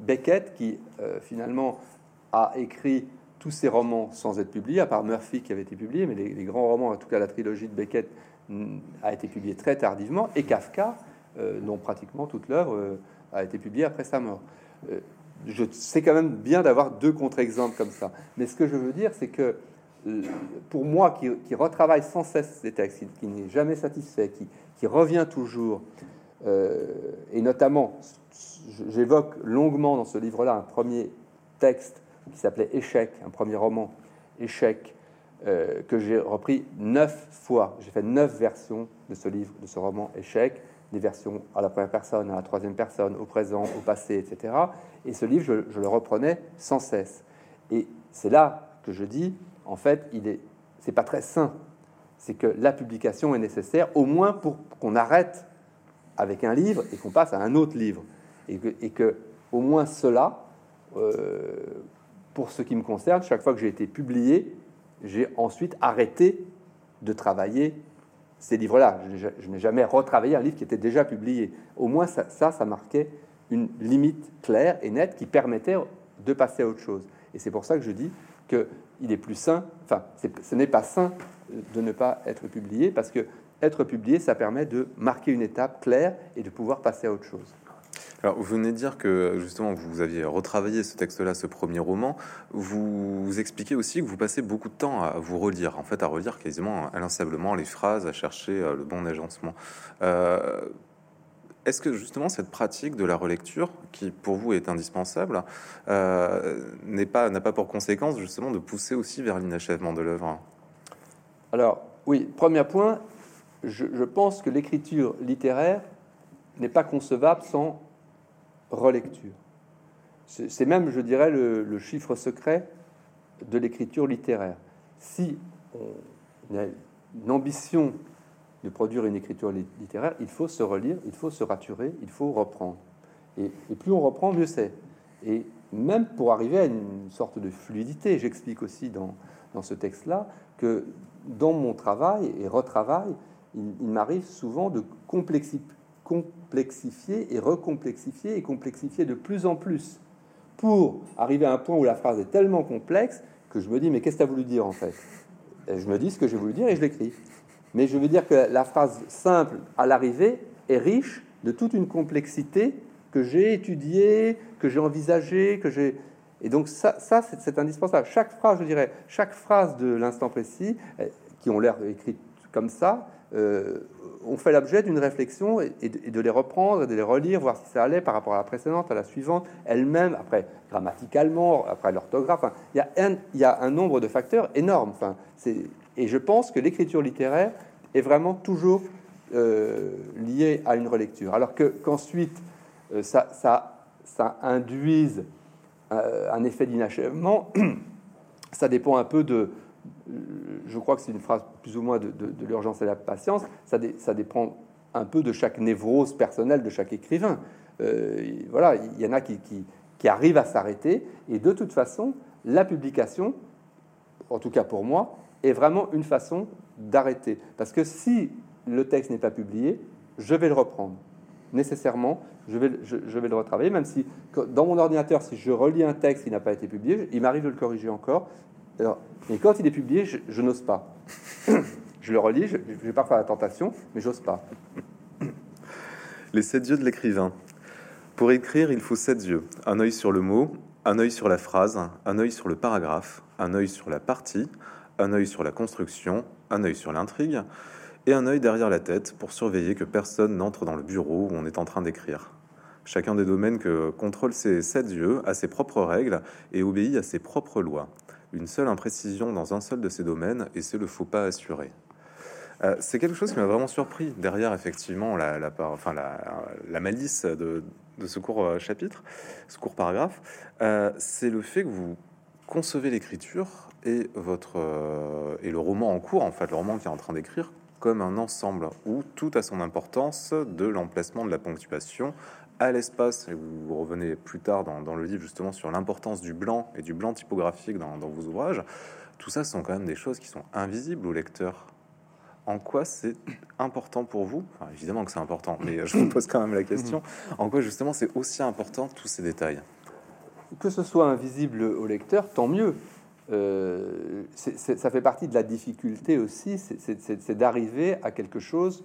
Beckett, qui finalement a écrit tous ces romans sans être publiés, à part Murphy qui avait été publié, mais les, grands romans, en tout cas la trilogie de Beckett, a été publiée très tardivement, et Kafka, euh, dont pratiquement toute l'œuvre euh, a été publiée après sa mort. Euh, je sais quand même bien d'avoir deux contre-exemples comme ça. Mais ce que je veux dire, c'est que pour moi, qui, retravaille sans cesse ces textes, qui, n'est jamais satisfait, qui, qui, revient toujours, et notamment, j'évoque longuement dans ce livre-là un premier texte qui s'appelait Échec, un premier roman, Échec, euh, que j'ai repris neuf fois. J'ai fait neuf versions de ce livre, de ce roman Échec, des versions à la première personne, à la troisième personne, au présent, au passé, etc. Et ce livre, je, le reprenais sans cesse. Et c'est là que je dis, en fait, il est, c'est pas très sain. C'est que la publication est nécessaire, au moins pour qu'on arrête avec un livre et qu'on passe à un autre livre, et que, et que au moins cela, euh, pour ce qui me concerne, chaque fois que j'ai été publié, j'ai ensuite arrêté de travailler ces livres-là. Je, n'ai jamais retravaillé un livre qui était déjà publié. Au moins, ça, ça, marquait une limite claire et nette qui permettait de passer à autre chose. Et c'est pour ça que je dis qu'il est plus sain, enfin, ce n'est pas sain de ne pas être publié, parce que être publié, ça permet de marquer une étape claire et de pouvoir passer à autre chose. Alors, vous venez de dire que justement vous aviez retravaillé ce texte-là, ce premier roman. Vous, expliquez aussi que vous passez beaucoup de temps à vous relire, en fait, à relire quasiment inlassablement les phrases, à chercher euh, le bon agencement. Euh, est-ce que justement cette pratique de la relecture, qui pour vous est indispensable, euh, n'est pas n'a pas pour conséquence justement de pousser aussi vers l'inachèvement de l'œuvre? Alors oui, premier point, je, je pense que l'écriture littéraire n'est pas concevable sans relecture. C'est même, je dirais, le, chiffre secret de l'écriture littéraire. Si on a une ambition de produire une écriture littéraire, il faut se relire, il faut se raturer, il faut reprendre. Et, plus on reprend, mieux c'est. Et même pour arriver à une sorte de fluidité, j'explique aussi dans, dans ce texte-là que dans mon travail et retravail, il, m'arrive souvent de complexifier complexifier et recomplexifier et complexifier de plus en plus pour arriver à un point où la phrase est tellement complexe que je me dis mais qu'est-ce que tu as voulu dire en fait? Et Je me dis ce que j'ai voulu dire et je l'écris. Mais je veux dire que la phrase simple à l'arrivée est riche de toute une complexité que j'ai étudiée, que j'ai envisagée, que j'ai... Et donc ça, ça c'est indispensable. Chaque phrase, je dirais, chaque phrase de l'instant précis, eh, qui ont l'air écrites comme ça, euh, on fait l'objet d'une réflexion et, de, les reprendre, de les relire, voir si ça allait par rapport à la précédente, à la suivante, elle-même, après grammaticalement, après l'orthographe. il, y a un, nombre de facteurs énormes. Et je pense que l'écriture littéraire est vraiment toujours euh, liée à une relecture. Alors que qu'ensuite, euh, ça, induise un effet d'inachèvement, ça dépend un peu de, je crois que c'est une phrase plus ou moins de, l'urgence et la patience, ça, dépend un peu de chaque névrose personnelle de chaque écrivain. Euh, voilà, il y en a qui, arrivent à s'arrêter, et de toute façon, la publication, en tout cas pour moi, est vraiment une façon d'arrêter. Parce que si le texte n'est pas publié, je vais le reprendre. Nécessairement, je vais le retravailler, même si dans mon ordinateur, si je relis un texte qui n'a pas été publié, il m'arrive de le corriger encore. Alors, et quand il est publié, je, n'ose pas. je le relis, je, je vais parfois la tentation, mais j'ose pas. Les sept yeux de l'écrivain. Pour écrire, il faut sept yeux. Un œil sur le mot, un œil sur la phrase, un œil sur le paragraphe, un œil sur la partie, un œil sur la construction, un œil sur l'intrigue, et un œil derrière la tête pour surveiller que personne n'entre dans le bureau où on est en train d'écrire. Chacun des domaines que contrôle ces sept yeux a ses propres règles et obéit à ses propres lois une seule imprécision dans un seul de ces domaines et c'est le faux pas assuré. Euh, c'est quelque chose qui m'a vraiment surpris derrière effectivement la, la, enfin, la, malice de, ce court euh, chapitre, ce court paragraphe. Euh, c'est le fait que vous concevez l'écriture et, votre, et le roman en cours, en fait, le roman qui est en train d'écrire, comme un ensemble où tout a son importance de l'emplacement de la ponctuation à l'espace, et vous revenez plus tard dans, le livre justement sur l'importance du blanc et du blanc typographique dans, vos ouvrages, tout ça sont quand même des choses qui sont invisibles au lecteur. En quoi c'est important pour vous? Évidemment que c'est important, mais je vous pose quand même la question. En quoi justement c'est aussi important tous ces détails? Que ce soit invisible au lecteur, tant mieux. Euh, ça fait partie de la difficulté aussi, c'est d'arriver à quelque chose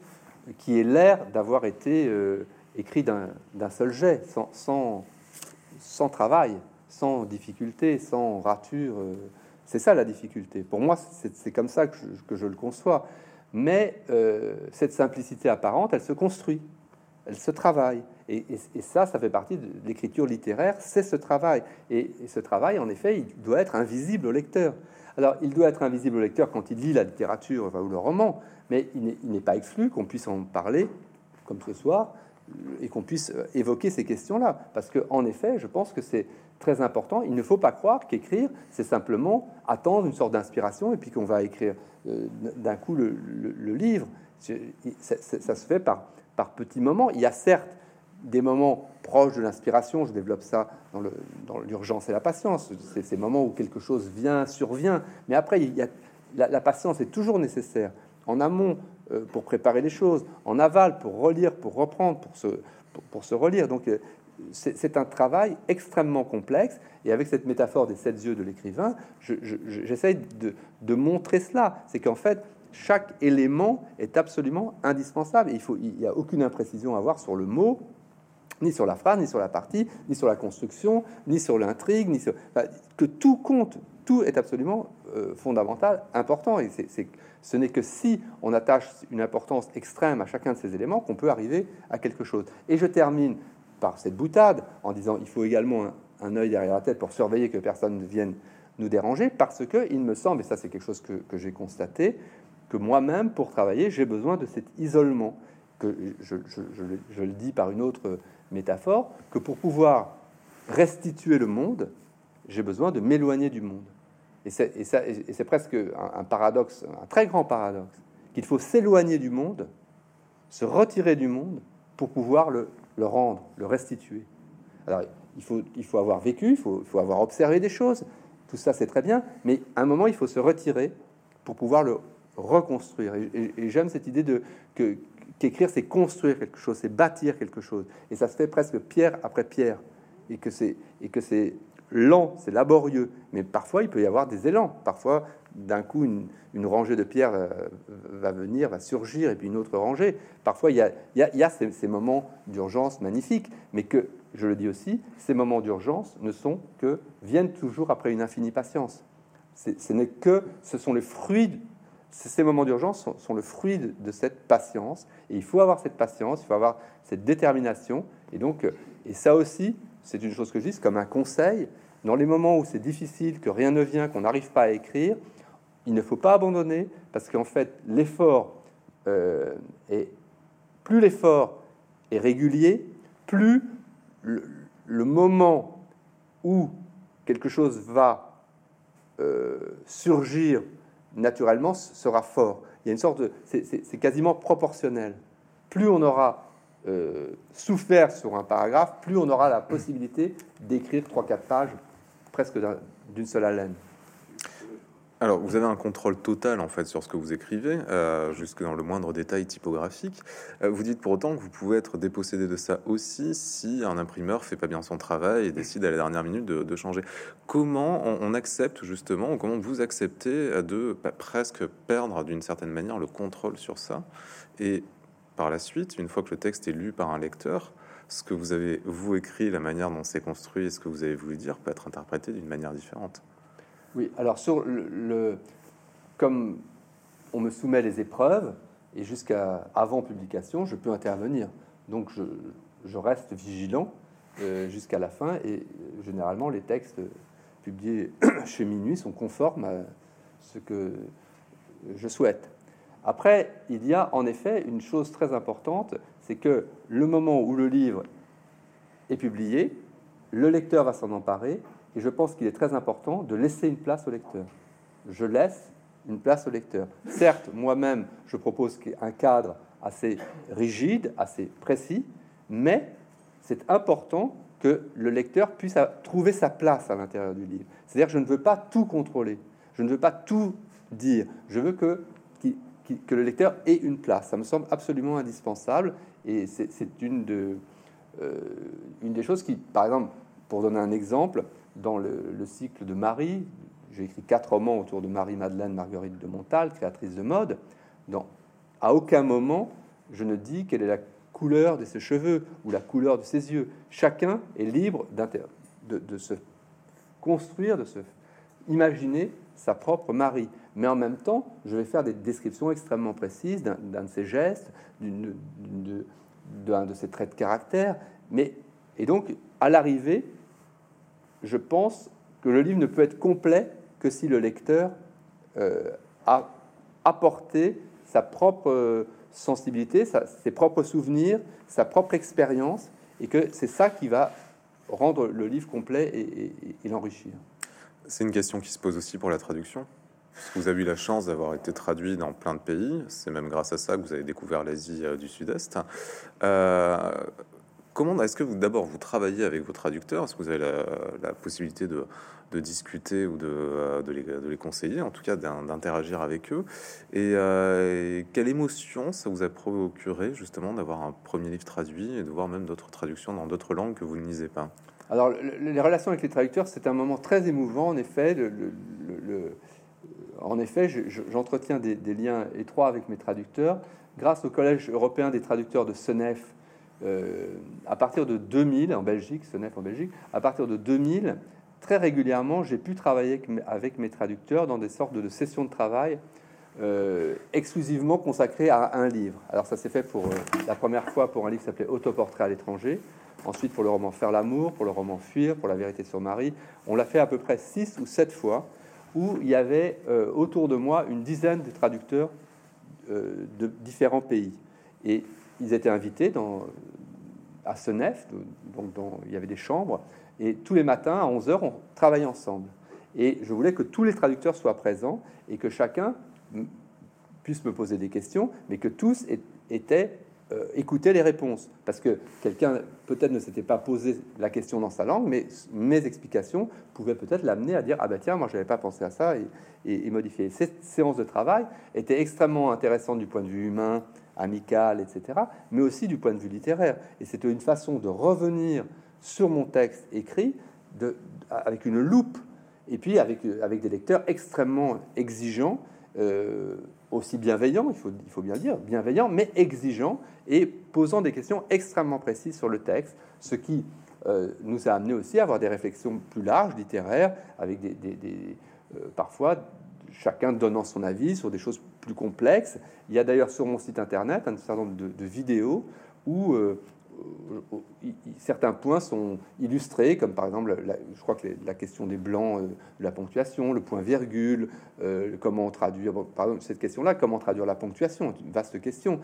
qui est l'air d'avoir été euh, écrit d'un seul jet, sans, sans, travail, sans difficulté, sans rature. Euh, c'est ça la difficulté. Pour moi, c'est comme ça que je, le conçois. Mais euh, cette simplicité apparente, elle se construit, elle se travaille. Et, ça, ça fait partie de l'écriture littéraire, c'est ce travail. Et, ce travail, en effet, il doit être invisible au lecteur. Alors, il doit être invisible au lecteur quand il lit la littérature ou le roman, mais il n'est pas exclu qu'on puisse en parler, comme ce soir, et qu'on puisse euh, évoquer ces questions-là. Parce que, en effet, je pense que c'est très important. Il ne faut pas croire qu'écrire, c'est simplement attendre une sorte d'inspiration et puis qu'on va écrire euh, d'un coup le, livre. Ça, se fait par, par petits moments. Il y a certes des moments proches de l'inspiration, je développe ça dans l'urgence et la patience, c'est ces moments où quelque chose vient, survient, mais après, il y a, la, la patience est toujours nécessaire. En amont, pour préparer les choses, en aval pour relire, pour reprendre, pour se, pour, se relire. Donc euh, c'est un travail extrêmement complexe. Et avec cette métaphore des sept yeux de l'écrivain, j'essaye de, de, montrer cela. C'est qu'en fait, chaque élément est absolument indispensable. il n'y a aucune imprécision à avoir sur le mot, ni sur la phrase, ni sur la partie, ni sur la construction, ni sur l'intrigue, ni sur... que tout compte, tout est absolument euh, fondamental, important. Et c'est ce n'est que si on attache une importance extrême à chacun de ces éléments qu'on peut arriver à quelque chose. Et je termine par cette boutade en disant il faut également un, œil derrière la tête pour surveiller que personne ne vienne nous déranger, parce que il me semble, et ça c'est quelque chose que, j'ai constaté, que moi-même, pour travailler, j'ai besoin de cet isolement, que je, le dis par une autre métaphore, que pour pouvoir restituer le monde, j'ai besoin de m'éloigner du monde. Et c'est presque un, paradoxe, un très grand paradoxe, qu'il faut s'éloigner du monde, se retirer du monde pour pouvoir le, rendre, le restituer. Alors, il faut, avoir vécu, il faut, faut avoir observé des choses, tout ça c'est très bien, mais à un moment il faut se retirer pour pouvoir le reconstruire. Et, j'aime cette idée de que qu'écrire c'est construire quelque chose, c'est bâtir quelque chose, et ça se fait presque pierre après pierre, et que c'est et que c'est lent, c'est laborieux, mais parfois il peut y avoir des élans. Parfois, d'un coup, une, rangée de pierres euh, va venir, va surgir, et puis une autre rangée. Parfois, il y a, ces, moments d'urgence magnifiques, mais que, je le dis aussi, ces moments d'urgence ne sont que viennent toujours après une infinie patience. Ce n'est que, ce sont les fruits. Ces moments d'urgence sont, le fruit de, cette patience, et il faut avoir cette patience, il faut avoir cette détermination, et donc, et ça aussi, c'est une chose que je dis, comme un conseil. Dans les moments où c'est difficile, que rien ne vient, qu'on n'arrive pas à écrire, il ne faut pas abandonner parce qu'en fait, l'effort euh, est plus l'effort est régulier, plus le, moment où quelque chose va euh, surgir naturellement sera fort. Il y a une sorte de, c'est quasiment proportionnel. Plus on aura euh, souffert sur un paragraphe, plus on aura la possibilité d'écrire 3-4 pages presque d'une seule haleine. Alors, vous avez un contrôle total en fait sur ce que vous écrivez, euh, jusque dans le moindre détail typographique. Euh, vous dites pour autant que vous pouvez être dépossédé de ça aussi si un imprimeur fait pas bien son travail et décide à la dernière minute de, changer. Comment on, accepte justement, ou comment vous acceptez de bah, presque perdre d'une certaine manière le contrôle sur ça et par la suite, une fois que le texte est lu par un lecteur, ce que vous avez, vous, écrit, la manière dont c'est construit et ce que vous avez voulu dire peut être interprété d'une manière différente. Oui, alors sur le, comme on me soumet les épreuves, et jusqu'à avant publication, je peux intervenir. Donc je, reste vigilant euh, jusqu'à la fin, et généralement les textes publiés chez Minuit sont conformes à ce que je souhaite. Après, il y a en effet une chose très importante, c'est que le moment où le livre est publié, le lecteur va s'en emparer et je pense qu'il est très important de laisser une place au lecteur. Je laisse une place au lecteur. Certes, moi-même, je propose un cadre assez rigide, assez précis, mais c'est important que le lecteur puisse trouver sa place à l'intérieur du livre. C'est-à-dire que je ne veux pas tout contrôler, je ne veux pas tout dire, je veux que, que le lecteur ait une place. Ça me semble absolument indispensable et c'est euh, une des choses qui, par exemple, pour donner un exemple, dans le, cycle de Marie, j'ai écrit quatre romans autour de Marie-Madeleine Marguerite de Montal, créatrice de mode. Dans, à aucun moment, je ne dis quelle est la couleur de ses cheveux ou la couleur de ses yeux. Chacun est libre de, de se construire, de se imaginer sa propre Marie. Mais en même temps, je vais faire des descriptions extrêmement précises d'un de ses gestes, d'un de ses traits de caractère. Mais, et donc, à l'arrivée, je pense que le livre ne peut être complet que si le lecteur euh, a apporté sa propre euh, sensibilité, ses propres souvenirs, sa propre expérience, et que c'est ça qui va rendre le livre complet et, l'enrichir. C'est une question qui se pose aussi pour la traduction. Vous avez eu la chance d'avoir été traduit dans plein de pays. C'est même grâce à ça que vous avez découvert l'Asie euh, du Sud-Est. Euh, comment est-ce que vous d'abord vous travaillez avec vos traducteurs? Est-ce que vous avez la, possibilité de, discuter ou euh, de, les, conseiller, en tout cas d'interagir avec eux? Et, quelle émotion ça vous a procuré justement d'avoir un premier livre traduit et de voir même d'autres traductions dans d'autres langues que vous ne lisez pas? Alors les relations avec les traducteurs, c'est un moment très émouvant en effet. En effet, j'entretiens des, liens étroits avec mes traducteurs grâce au Collège européen des traducteurs de Senef euh, à partir de 2000 en Belgique, Senef en Belgique, à partir de 2000, très régulièrement, j'ai pu travailler avec mes traducteurs dans des sortes de sessions de travail euh, exclusivement consacrées à un livre. Alors ça s'est fait pour euh, la première fois pour un livre qui s'appelait Autoportrait à l'étranger, ensuite pour le roman Faire l'amour, pour le roman Fuir, pour La vérité sur Marie. On l'a fait à peu près six ou sept fois, où il y avait autour de moi une dizaine de traducteurs de différents pays. Et ils étaient invités dans, à Senef, donc il y avait des chambres, et tous les matins à 11h, on travaillait ensemble. Et je voulais que tous les traducteurs soient présents et que chacun puisse me poser des questions, mais que tous étaient euh, écouter les réponses. Parce que quelqu'un peut-être ne s'était pas posé la question dans sa langue, mais mes explications pouvaient peut-être l'amener à dire Ah ben tiens, moi je n'avais pas pensé à ça et, modifier. Cette séance de travail était extrêmement intéressante du point de vue humain, amical, etc., mais aussi du point de vue littéraire. Et c'était une façon de revenir sur mon texte écrit avec une loupe et puis avec, avec des lecteurs extrêmement exigeants. Euh, aussi bienveillants, il faut, il faut bien dire, bienveillants, mais exigeants et posant des questions extrêmement précises sur le texte, ce qui euh, nous a amené aussi à avoir des réflexions plus larges, littéraires, avec des, euh, parfois chacun donnant son avis sur des choses plus complexes. Il y a d'ailleurs sur mon site internet un certain nombre de, vidéos où euh, certains points sont illustrés, comme par exemple, je crois que la question des blancs, la ponctuation, le point virgule, comment traduire, cette question-là, comment traduire la ponctuation, une vaste question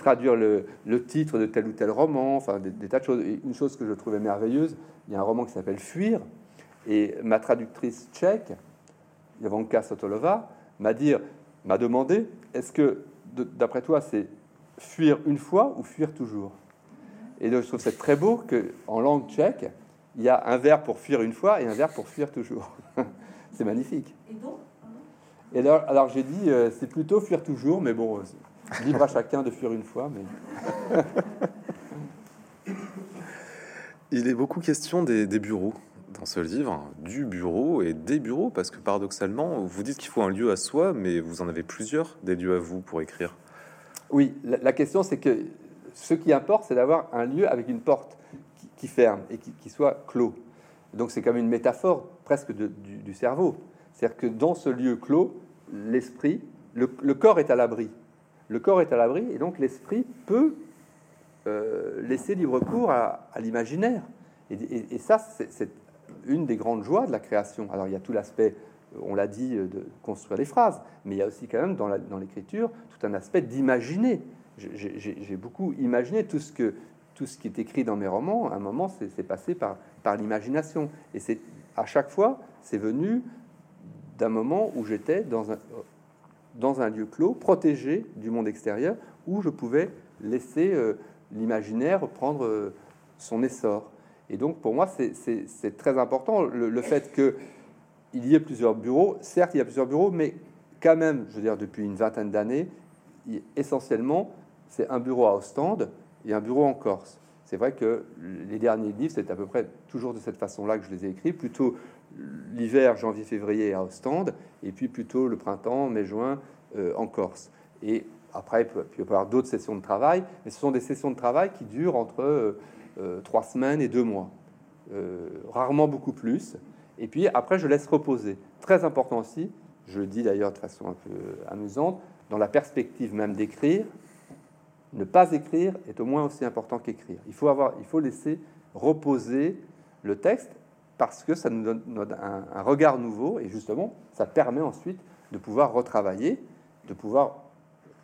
traduire le, titre de tel ou tel roman, enfin des, tas de choses. une chose que je trouvais merveilleuse, il y a un roman qui s'appelle Fuir, et ma traductrice tchèque, Ivanka Sotolova, m'a demandé, est-ce que d'après toi c'est fuir une fois ou fuir toujours? Et donc je trouve c'est très beau que en langue tchèque, il y a un verbe pour fuir une fois et un verbe pour fuir toujours. c'est magnifique. Et donc et alors, alors j'ai dit, euh, c'est plutôt fuir toujours, mais bon, Libre à chacun de fuir une fois, mais. Il est beaucoup question des, bureaux dans ce livre, du bureau et des bureaux, parce que paradoxalement, vous dites qu'il faut un lieu à soi, mais vous en avez plusieurs, des lieux à vous pour écrire. Oui, la, question c'est que ce qui importe, c'est d'avoir un lieu avec une porte qui, ferme et qui, soit clos. Donc c'est comme une métaphore presque du, cerveau. C'est-à-dire que dans ce lieu clos, l'esprit, le corps est à l'abri, le corps est à l'abri et donc l'esprit peut euh, laisser libre cours à, l'imaginaire. Et, ça, c'est une des grandes joies de la création. Alors il y a tout l'aspect, on l'a dit, de construire les phrases, mais il y a aussi quand même dans l'écriture tout un aspect d'imaginer. J'ai beaucoup imaginé tout ce que tout ce qui est écrit dans mes romans, à un moment, c'est passé par, par l'imagination. Et c'est à chaque fois, c'est venu d'un moment où j'étais dans un, dans un lieu clos, protégé du monde extérieur, où je pouvais laisser euh, l'imaginaire prendre euh, son essor. Et donc, pour moi, c'est très important le, le fait qu'il y ait plusieurs bureaux. Certes, il y a plusieurs bureaux, mais quand même, je veux dire, depuis une vingtaine d'années, essentiellement, c'est un bureau à Ostende et un bureau en Corse. C'est vrai que les derniers livres, c'est à peu près toujours de cette façon-là que je les ai écrits, plutôt l'hiver, janvier, février à Ostende, et puis plutôt le printemps, mai, juin euh, en Corse. Et après, il peut, y avoir d'autres sessions de travail, mais ce sont des sessions de travail qui durent entre euh, euh, trois semaines et deux mois, rarement beaucoup plus. Et puis après, je laisse reposer. Très important aussi, je le dis d'ailleurs de façon un peu amusante, dans la perspective même d'écrire, ne pas écrire est au moins aussi important qu'écrire. Il faut, avoir, il faut laisser reposer le texte parce que ça nous donne un, regard nouveau et justement, ça permet ensuite de pouvoir retravailler, de pouvoir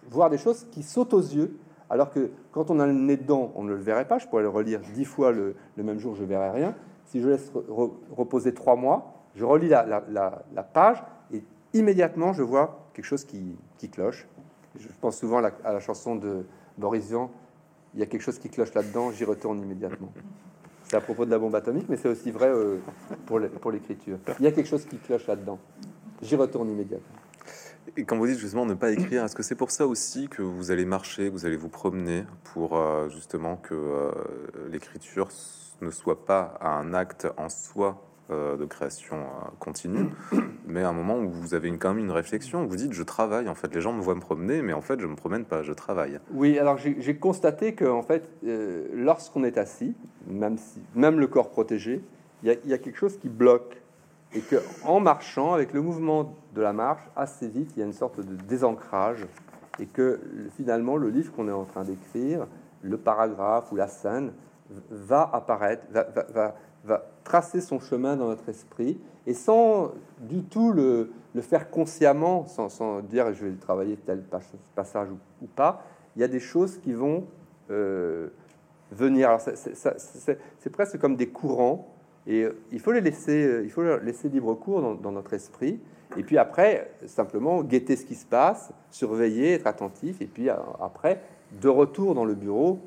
voir des choses qui sautent aux yeux. Alors que quand on a le nez dedans, on ne le verrait pas. Je pourrais le relire dix fois le, même jour, je ne verrais rien. Si je laisse reposer trois mois, je relis la, page et immédiatement, je vois quelque chose qui cloche. Je pense souvent à la chanson de Boris Vian, il y a quelque chose qui cloche là-dedans, j'y retourne immédiatement. C'est à propos de la bombe atomique, mais c'est aussi vrai euh, pour l'écriture. Il y a quelque chose qui cloche là-dedans, j'y retourne immédiatement. Et quand vous dites justement ne pas écrire, est-ce que c'est pour ça aussi que vous allez marcher, vous allez vous promener pour euh, justement que euh, l'écriture ne soit pas un acte en soi de création euh, continue, mais à un moment où vous avez une, quand même une réflexion, vous dites je travaille, en fait. Les gens me voient me promener, mais en fait je me promène pas, je travaille. Oui, alors j'ai constaté que en fait, euh, lorsqu'on est assis, même, si, même le corps protégé, il y, a quelque chose qui bloque, et que en marchant, avec le mouvement de la marche, assez vite, il y a une sorte de désancrage, et que finalement le livre qu'on est en train d'écrire, le paragraphe ou la scène, va apparaître, va va tracer son chemin dans notre esprit et sans du tout le, faire consciemment, sans, dire je vais travailler tel passage ou, pas, il y a des choses qui vont euh, venir. C'est presque comme des courants et euh, il faut les laisser, euh, il faut laisser libre cours dans, notre esprit. Et puis après, simplement guetter ce qui se passe, surveiller, être attentif. Et puis après, de retour dans le bureau,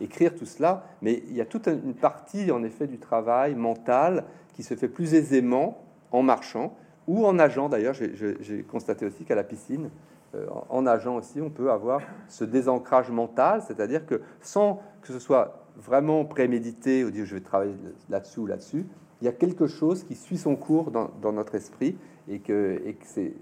écrire tout cela, mais il y a toute une partie en effet du travail mental qui se fait plus aisément en marchant ou en nageant. D'ailleurs, j'ai constaté aussi qu'à la piscine, euh, en nageant aussi, on peut avoir ce désancrage mental, c'est-à-dire que sans que ce soit vraiment prémédité ou dire je vais travailler là-dessus ou là-dessus, il y a quelque chose qui suit son cours dans, notre esprit et que, et que c'est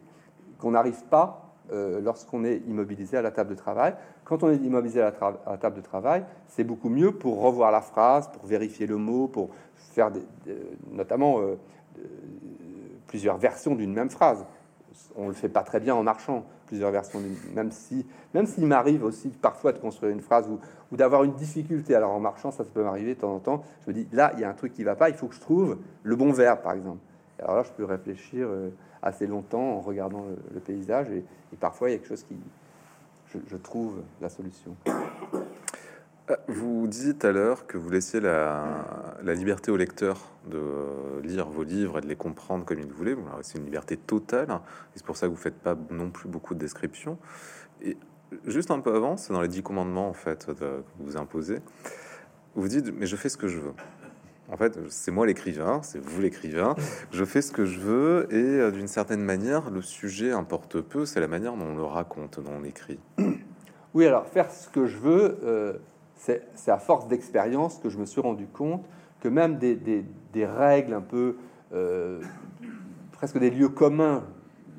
qu'on n'arrive pas euh, lorsqu'on est immobilisé à la table de travail. Quand on est immobilisé à la, table de travail, c'est beaucoup mieux pour revoir la phrase, pour vérifier le mot, pour faire notamment euh, plusieurs versions d'une même phrase. On ne le fait pas très bien en marchant, plusieurs versions, même si, même s'il m'arrive aussi parfois de construire une phrase ou, ou d'avoir une difficulté. Alors en marchant, ça, peut m'arriver de temps en temps. Je me dis, là, il y a un truc qui va pas, il faut que je trouve le bon verbe, par exemple. Alors là, je peux réfléchir. Euh, assez longtemps en regardant le, paysage et, parfois il y a quelque chose qui, je, trouve la solution. Euh, vous dites à l'heure que vous laissiez la, liberté au lecteur de lire vos livres et de les comprendre comme il voulait. c'est une liberté totale. Et c'est pour ça que vous faites pas non plus beaucoup de descriptions. Et juste un peu avant, c'est dans les dix commandements en fait que vous imposez. Vous dites mais je fais ce que je veux. En fait, c'est moi l'écrivain, c'est vous l'écrivain. Je fais ce que je veux et euh, d'une certaine manière, le sujet importe peu. C'est la manière dont on le raconte, dont on écrit. Oui, alors faire ce que je veux, euh, c'est à force d'expérience que je me suis rendu compte que même des, règles un peu, euh, presque des lieux communs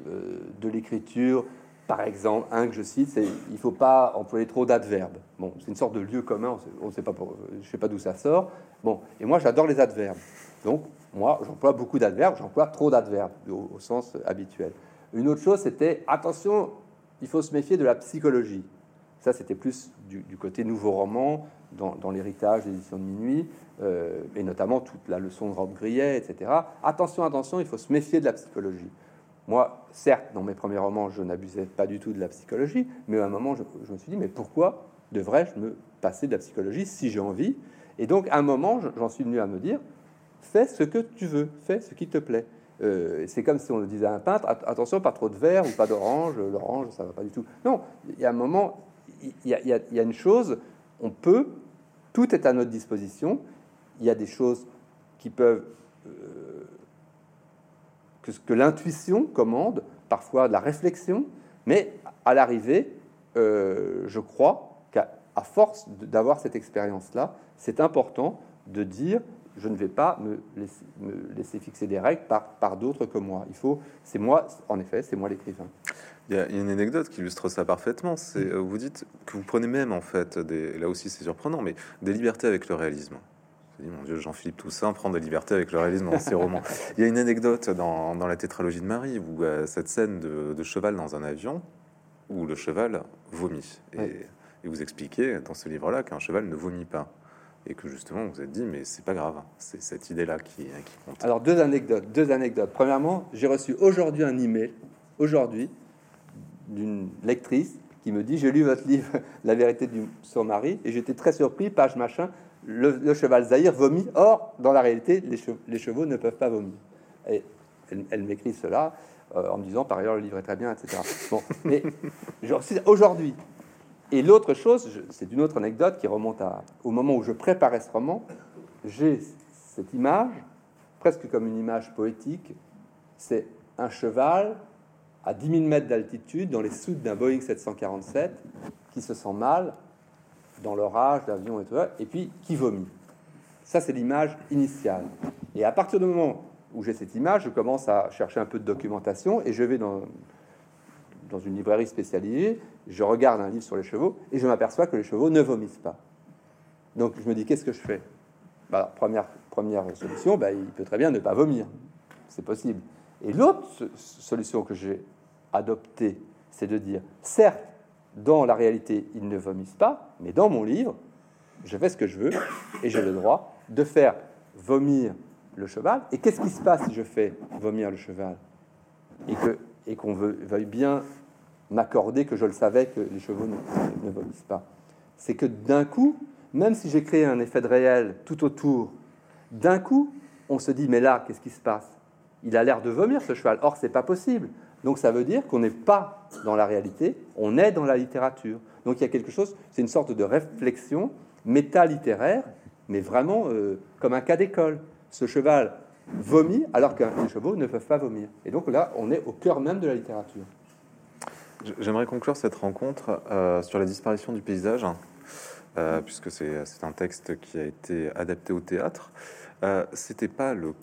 de l'écriture, par exemple, un que je cite, c'est il faut pas employer trop d'adverbes. Bon, c'est une sorte de lieu commun, on ne sait pas, je sais pas d'où ça sort. Bon, et moi j'adore les adverbes. Donc, moi j'emploie beaucoup d'adverbes, j'emploie trop d'adverbes au, sens habituel. Une autre chose, c'était attention, il faut se méfier de la psychologie. Ça, c'était plus du, côté nouveau roman, dans, l'héritage des éditions de minuit, euh, et notamment toute la leçon de Rob Grillet, etc. Attention, attention, il faut se méfier de la psychologie. Moi, certes, dans mes premiers romans, je n'abusais pas du tout de la psychologie, mais à un moment, je, me suis dit, mais pourquoi devrais-je me passer de la psychologie si j'ai envie? Et donc, à un moment, j'en suis venu à me dire, fais ce que tu veux, fais ce qui te plaît. Euh, c'est comme si on le disait à un peintre, attention, pas trop de vert ou pas d'orange, l'orange, ça va pas du tout. Non, il y a un moment, il y a, une chose, on peut, tout est à notre disposition, il y a des choses qui peuvent... Euh, que, que l'intuition commande, parfois de la réflexion, mais à l'arrivée, euh, je crois qu'à force d'avoir cette expérience-là, c'est important de dire je ne vais pas me laisser, fixer des règles par, par d'autres que moi. Il faut, c'est moi, en effet, c'est moi l'écrivain. Il y a une anecdote qui illustre ça parfaitement. C'est euh, vous dites que vous prenez même en fait, des, là aussi c'est surprenant, mais des libertés avec le réalisme. Mon Dieu, Jean-Philippe Toussaint prend des libertés avec le réalisme dans ses romans. Il y a une anecdote dans, dans la tétralogie de Marie où euh, cette scène de, de, cheval dans un avion où le cheval vomit. Et, et vous expliquez dans ce livre-là qu'un cheval ne vomit pas et que justement vous êtes dit mais c'est pas grave, c'est cette idée-là qui, qui, compte. Alors deux anecdotes, deux anecdotes. Premièrement, j'ai reçu aujourd'hui un email, aujourd'hui, d'une lectrice qui me dit j'ai lu votre livre La vérité du son mari et j'étais très surpris, page machin, le, cheval Zahir vomit. Or, dans la réalité, les, chevaux, ne peuvent pas vomir. Et elle, m'écrit cela euh, en me disant par ailleurs le livre est très bien, etc. Bon, mais aujourd'hui, et l'autre chose, c'est une autre anecdote qui remonte à, au moment où je préparais ce roman. J'ai cette image, presque comme une image poétique. C'est un cheval à 10 000 mètres d'altitude dans les soutes d'un Boeing 747 qui se sent mal dans l'orage, d'avion et tout et puis qui vomit. Ça, c'est l'image initiale. Et à partir du moment où j'ai cette image, je commence à chercher un peu de documentation et je vais dans, dans une librairie spécialisée, je regarde un livre sur les chevaux et je m'aperçois que les chevaux ne vomissent pas. Donc je me dis, qu'est-ce que je fais? Bah, première, première solution, bah, il peut très bien ne pas vomir. C'est possible. Et l'autre solution que j'ai adoptée, c'est de dire, certes, dans la réalité, ils ne vomissent pas, mais dans mon livre, je fais ce que je veux et j'ai le droit de faire vomir le cheval. Et qu'est-ce qui se passe si je fais vomir le cheval et que et qu'on veuille bien m'accorder que je le savais que les chevaux ne, vomissent pas? C'est que d'un coup, même si j'ai créé un effet de réel tout autour, d'un coup, on se dit mais là, qu'est-ce qui se passe? Il a l'air de vomir ce cheval. Or, c'est pas possible. Donc ça veut dire qu'on n'est pas dans la réalité, on est dans la littérature. Donc il y a quelque chose, c'est une sorte de réflexion méta-littéraire, mais vraiment euh, comme un cas d'école. Ce cheval vomit alors que les chevaux ne peuvent pas vomir. Et donc là, on est au cœur même de la littérature. J'aimerais conclure cette rencontre euh, sur la disparition du paysage, euh, puisque c'est un texte qui a été adapté au théâtre. C'était pas le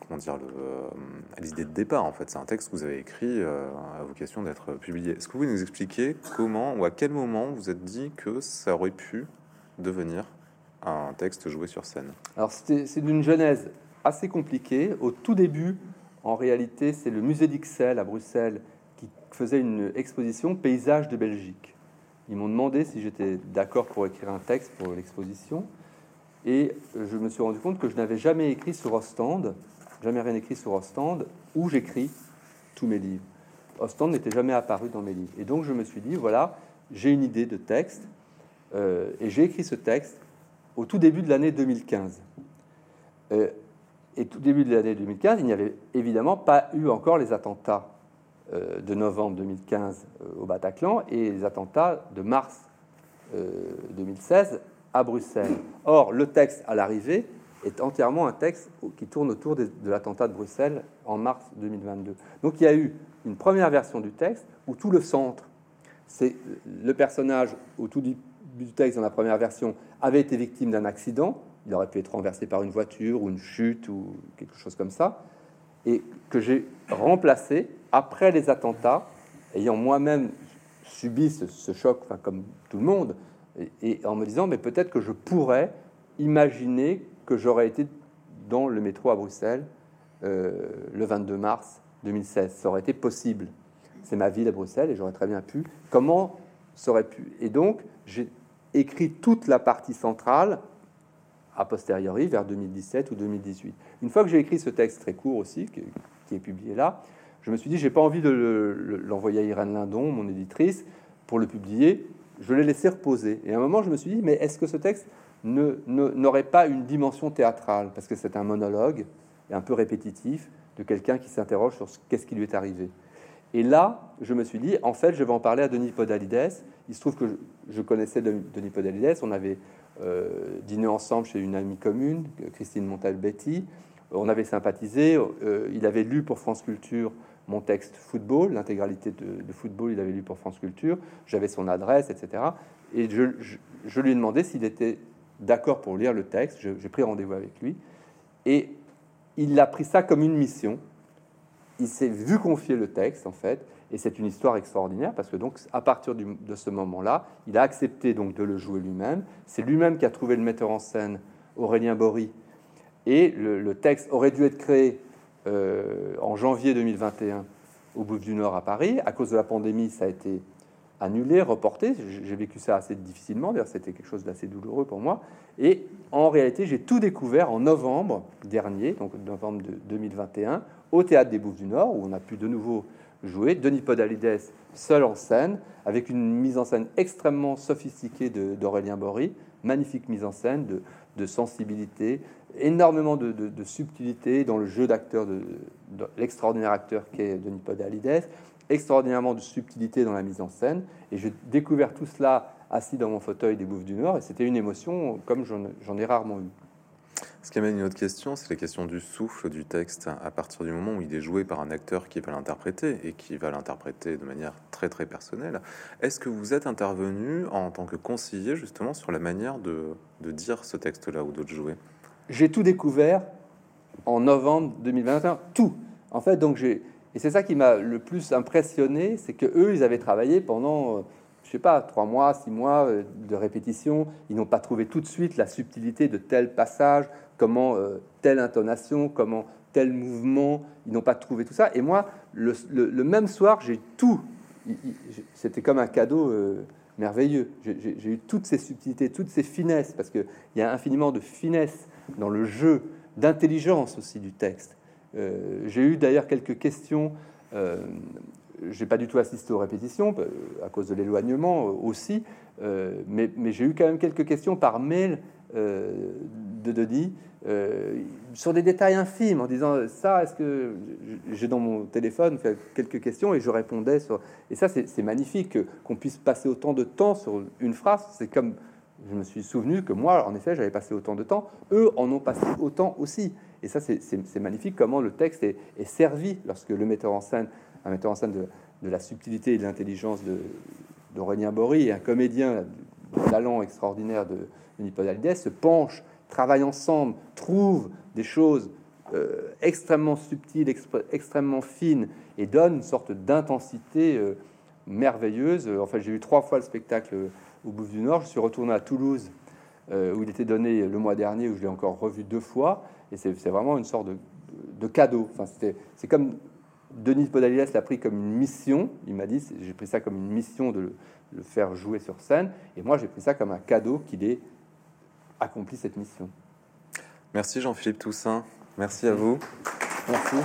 comment dire l'idée de départ en fait. C'est un texte que vous avez écrit euh, à vocation d'être publié. Est-ce que vous nous expliquer comment ou à quel moment vous êtes dit que ça aurait pu devenir un texte joué sur scène? Alors c'est d'une genèse assez compliqué. Au tout début, en réalité, c'est le musée d'Ixelles à Bruxelles qui faisait une exposition Paysages de Belgique. Ils m'ont demandé si j'étais d'accord pour écrire un texte pour l'exposition. Et je me suis rendu compte que je n'avais jamais écrit sur Ostende, jamais rien écrit sur Ostende, où j'écris tous mes livres. Ostende n'était jamais apparu dans mes livres. Et donc je me suis dit, voilà, j'ai une idée de texte, euh, et j'ai écrit ce texte au tout début de l'année 2015. Euh, et tout début de l'année 2015, il n'y avait évidemment pas eu encore les attentats euh, de novembre 2015 euh, au Bataclan et les attentats de mars 2016 euh, à Bruxelles. Or, le texte à l'arrivée est entièrement un texte qui tourne autour de, l'attentat de Bruxelles en mars 2022. Donc il y a eu une première version du texte où tout le centre, c'est le personnage au tout du texte dans la première version avait été victime d'un accident, il aurait pu être renversé par une voiture ou une chute ou quelque chose comme ça, et que j'ai remplacé après les attentats, ayant moi-même subi ce, choc, comme tout le monde, et, en me disant, mais peut-être que je pourrais imaginer que j'aurais été dans le métro à Bruxelles euh, le 22 mars 2016. Ça aurait été possible. C'est ma ville à Bruxelles et j'aurais très bien pu. Comment ça aurait pu? Et donc, j'ai écrit toute la partie centrale a posteriori, vers 2017 ou 2018. Une fois que j'ai écrit ce texte très court aussi, qui, est publié là, je me suis dit, j'ai pas envie de l'envoyer à Irène Lindon, mon éditrice, pour le publier. Je l'ai laissé reposer. Et à un moment, je me suis dit, mais est-ce que ce texte n'aurait pas une dimension théâtrale? Parce que c'est un monologue, un peu répétitif, de quelqu'un qui s'interroge sur qu'est-ce qui lui est arrivé. Et là, je me suis dit, en fait, je vais en parler à Denis Podalides. Il se trouve que je, connaissais Denis Podalides. On avait euh, dîné ensemble chez une amie commune, Christine Montalbetti. On avait sympathisé. Euh, il avait lu pour France Culture mon texte football, l'intégralité de, football, il avait lu pour France Culture. J'avais son adresse, etc. Et je, lui ai demandé s'il était d'accord pour lire le texte. J'ai pris rendez-vous avec lui. Et il a pris ça comme une mission il s'est vu confier le texte, en fait, et c'est une histoire extraordinaire parce que donc à partir de ce moment-là, il a accepté donc de le jouer lui-même. C'est lui-même qui a trouvé le metteur en scène Aurélien Bory, et le, texte aurait dû être créé euh, en janvier 2021 au Bouffe du Nord à Paris. À cause de la pandémie, ça a été annulé, reporté. J'ai vécu ça assez difficilement, d'ailleurs c'était quelque chose d'assez douloureux pour moi. Et en réalité, j'ai tout découvert en novembre dernier, donc novembre de 2021, au Théâtre des Bouffes du Nord, où on a pu de nouveau jouer. Denis Podalides seul en scène, avec une mise en scène extrêmement sophistiquée d'Aurélien Bory, magnifique mise en scène, de, sensibilité, énormément de, subtilité dans le jeu d'acteur de, l'extraordinaire acteur qu'est Denis Podalides, extraordinairement de subtilité dans la mise en scène. Et j'ai découvert tout cela assis dans mon fauteuil des Bouffes du Nord, et c'était une émotion comme j'en ai rarement eu. Ce qui amène une autre question, c'est la question du souffle du texte à partir du moment où il est joué par un acteur qui va l'interpréter et qui va l'interpréter de manière très très personnelle. Est-ce que vous êtes intervenu en tant que conseiller justement sur la manière de, de dire ce texte-là ou de le jouer J'ai tout découvert en novembre 2021, tout. En fait, donc j'ai et c'est ça qui m'a le plus impressionné, c'est que eux, ils avaient travaillé pendant euh, je sais pas, trois mois, six mois euh, de répétition. Ils n'ont pas trouvé tout de suite la subtilité de tel passage, comment euh, telle intonation, comment tel mouvement. Ils n'ont pas trouvé tout ça. Et moi, le, même soir, j'ai tout. C'était comme un cadeau euh, merveilleux. J'ai eu toutes ces subtilités, toutes ces finesses, parce qu'il y a infiniment de finesse dans le jeu, d'intelligence aussi du texte. J'ai eu d'ailleurs quelques questions. J'ai pas du tout assisté aux répétitions à cause de l'éloignement aussi, mais, mais j'ai eu quand même quelques questions par mail de Denis euh, sur des détails infimes en disant ça, est-ce que j'ai dans mon téléphone quelques questions? Et je répondais sur. Et ça, c'est magnifique qu'on puisse passer autant de temps sur une phrase. C'est comme je me suis souvenu que moi, en effet, j'avais passé autant de temps. Eux en ont passé autant aussi. Et ça, c'est magnifique comment le texte est, servi lorsque le metteur en scène, un metteur en scène de, la subtilité et de l'intelligence d'Aurélien Bory et un comédien de talent extraordinaire de, de Nipodalides se penche travaillent ensemble, trouvent des choses euh, extrêmement subtiles, extrêmement fines, et donnent une sorte d'intensité euh, merveilleuse. En fait, j'ai eu trois fois le spectacle au Bouffe du Nord. Je suis retourné à Toulouse, euh, où il était donné le mois dernier, où je l'ai encore revu deux fois. Et c'est vraiment une sorte de, cadeau. Enfin, c'est comme Denis Podalides l'a pris comme une mission. Il m'a dit, j'ai pris ça comme une mission de le faire jouer sur scène. Et moi, j'ai pris ça comme un cadeau qu'il est accompli cette mission. Merci Jean-Philippe Toussaint. Merci à vous. Merci.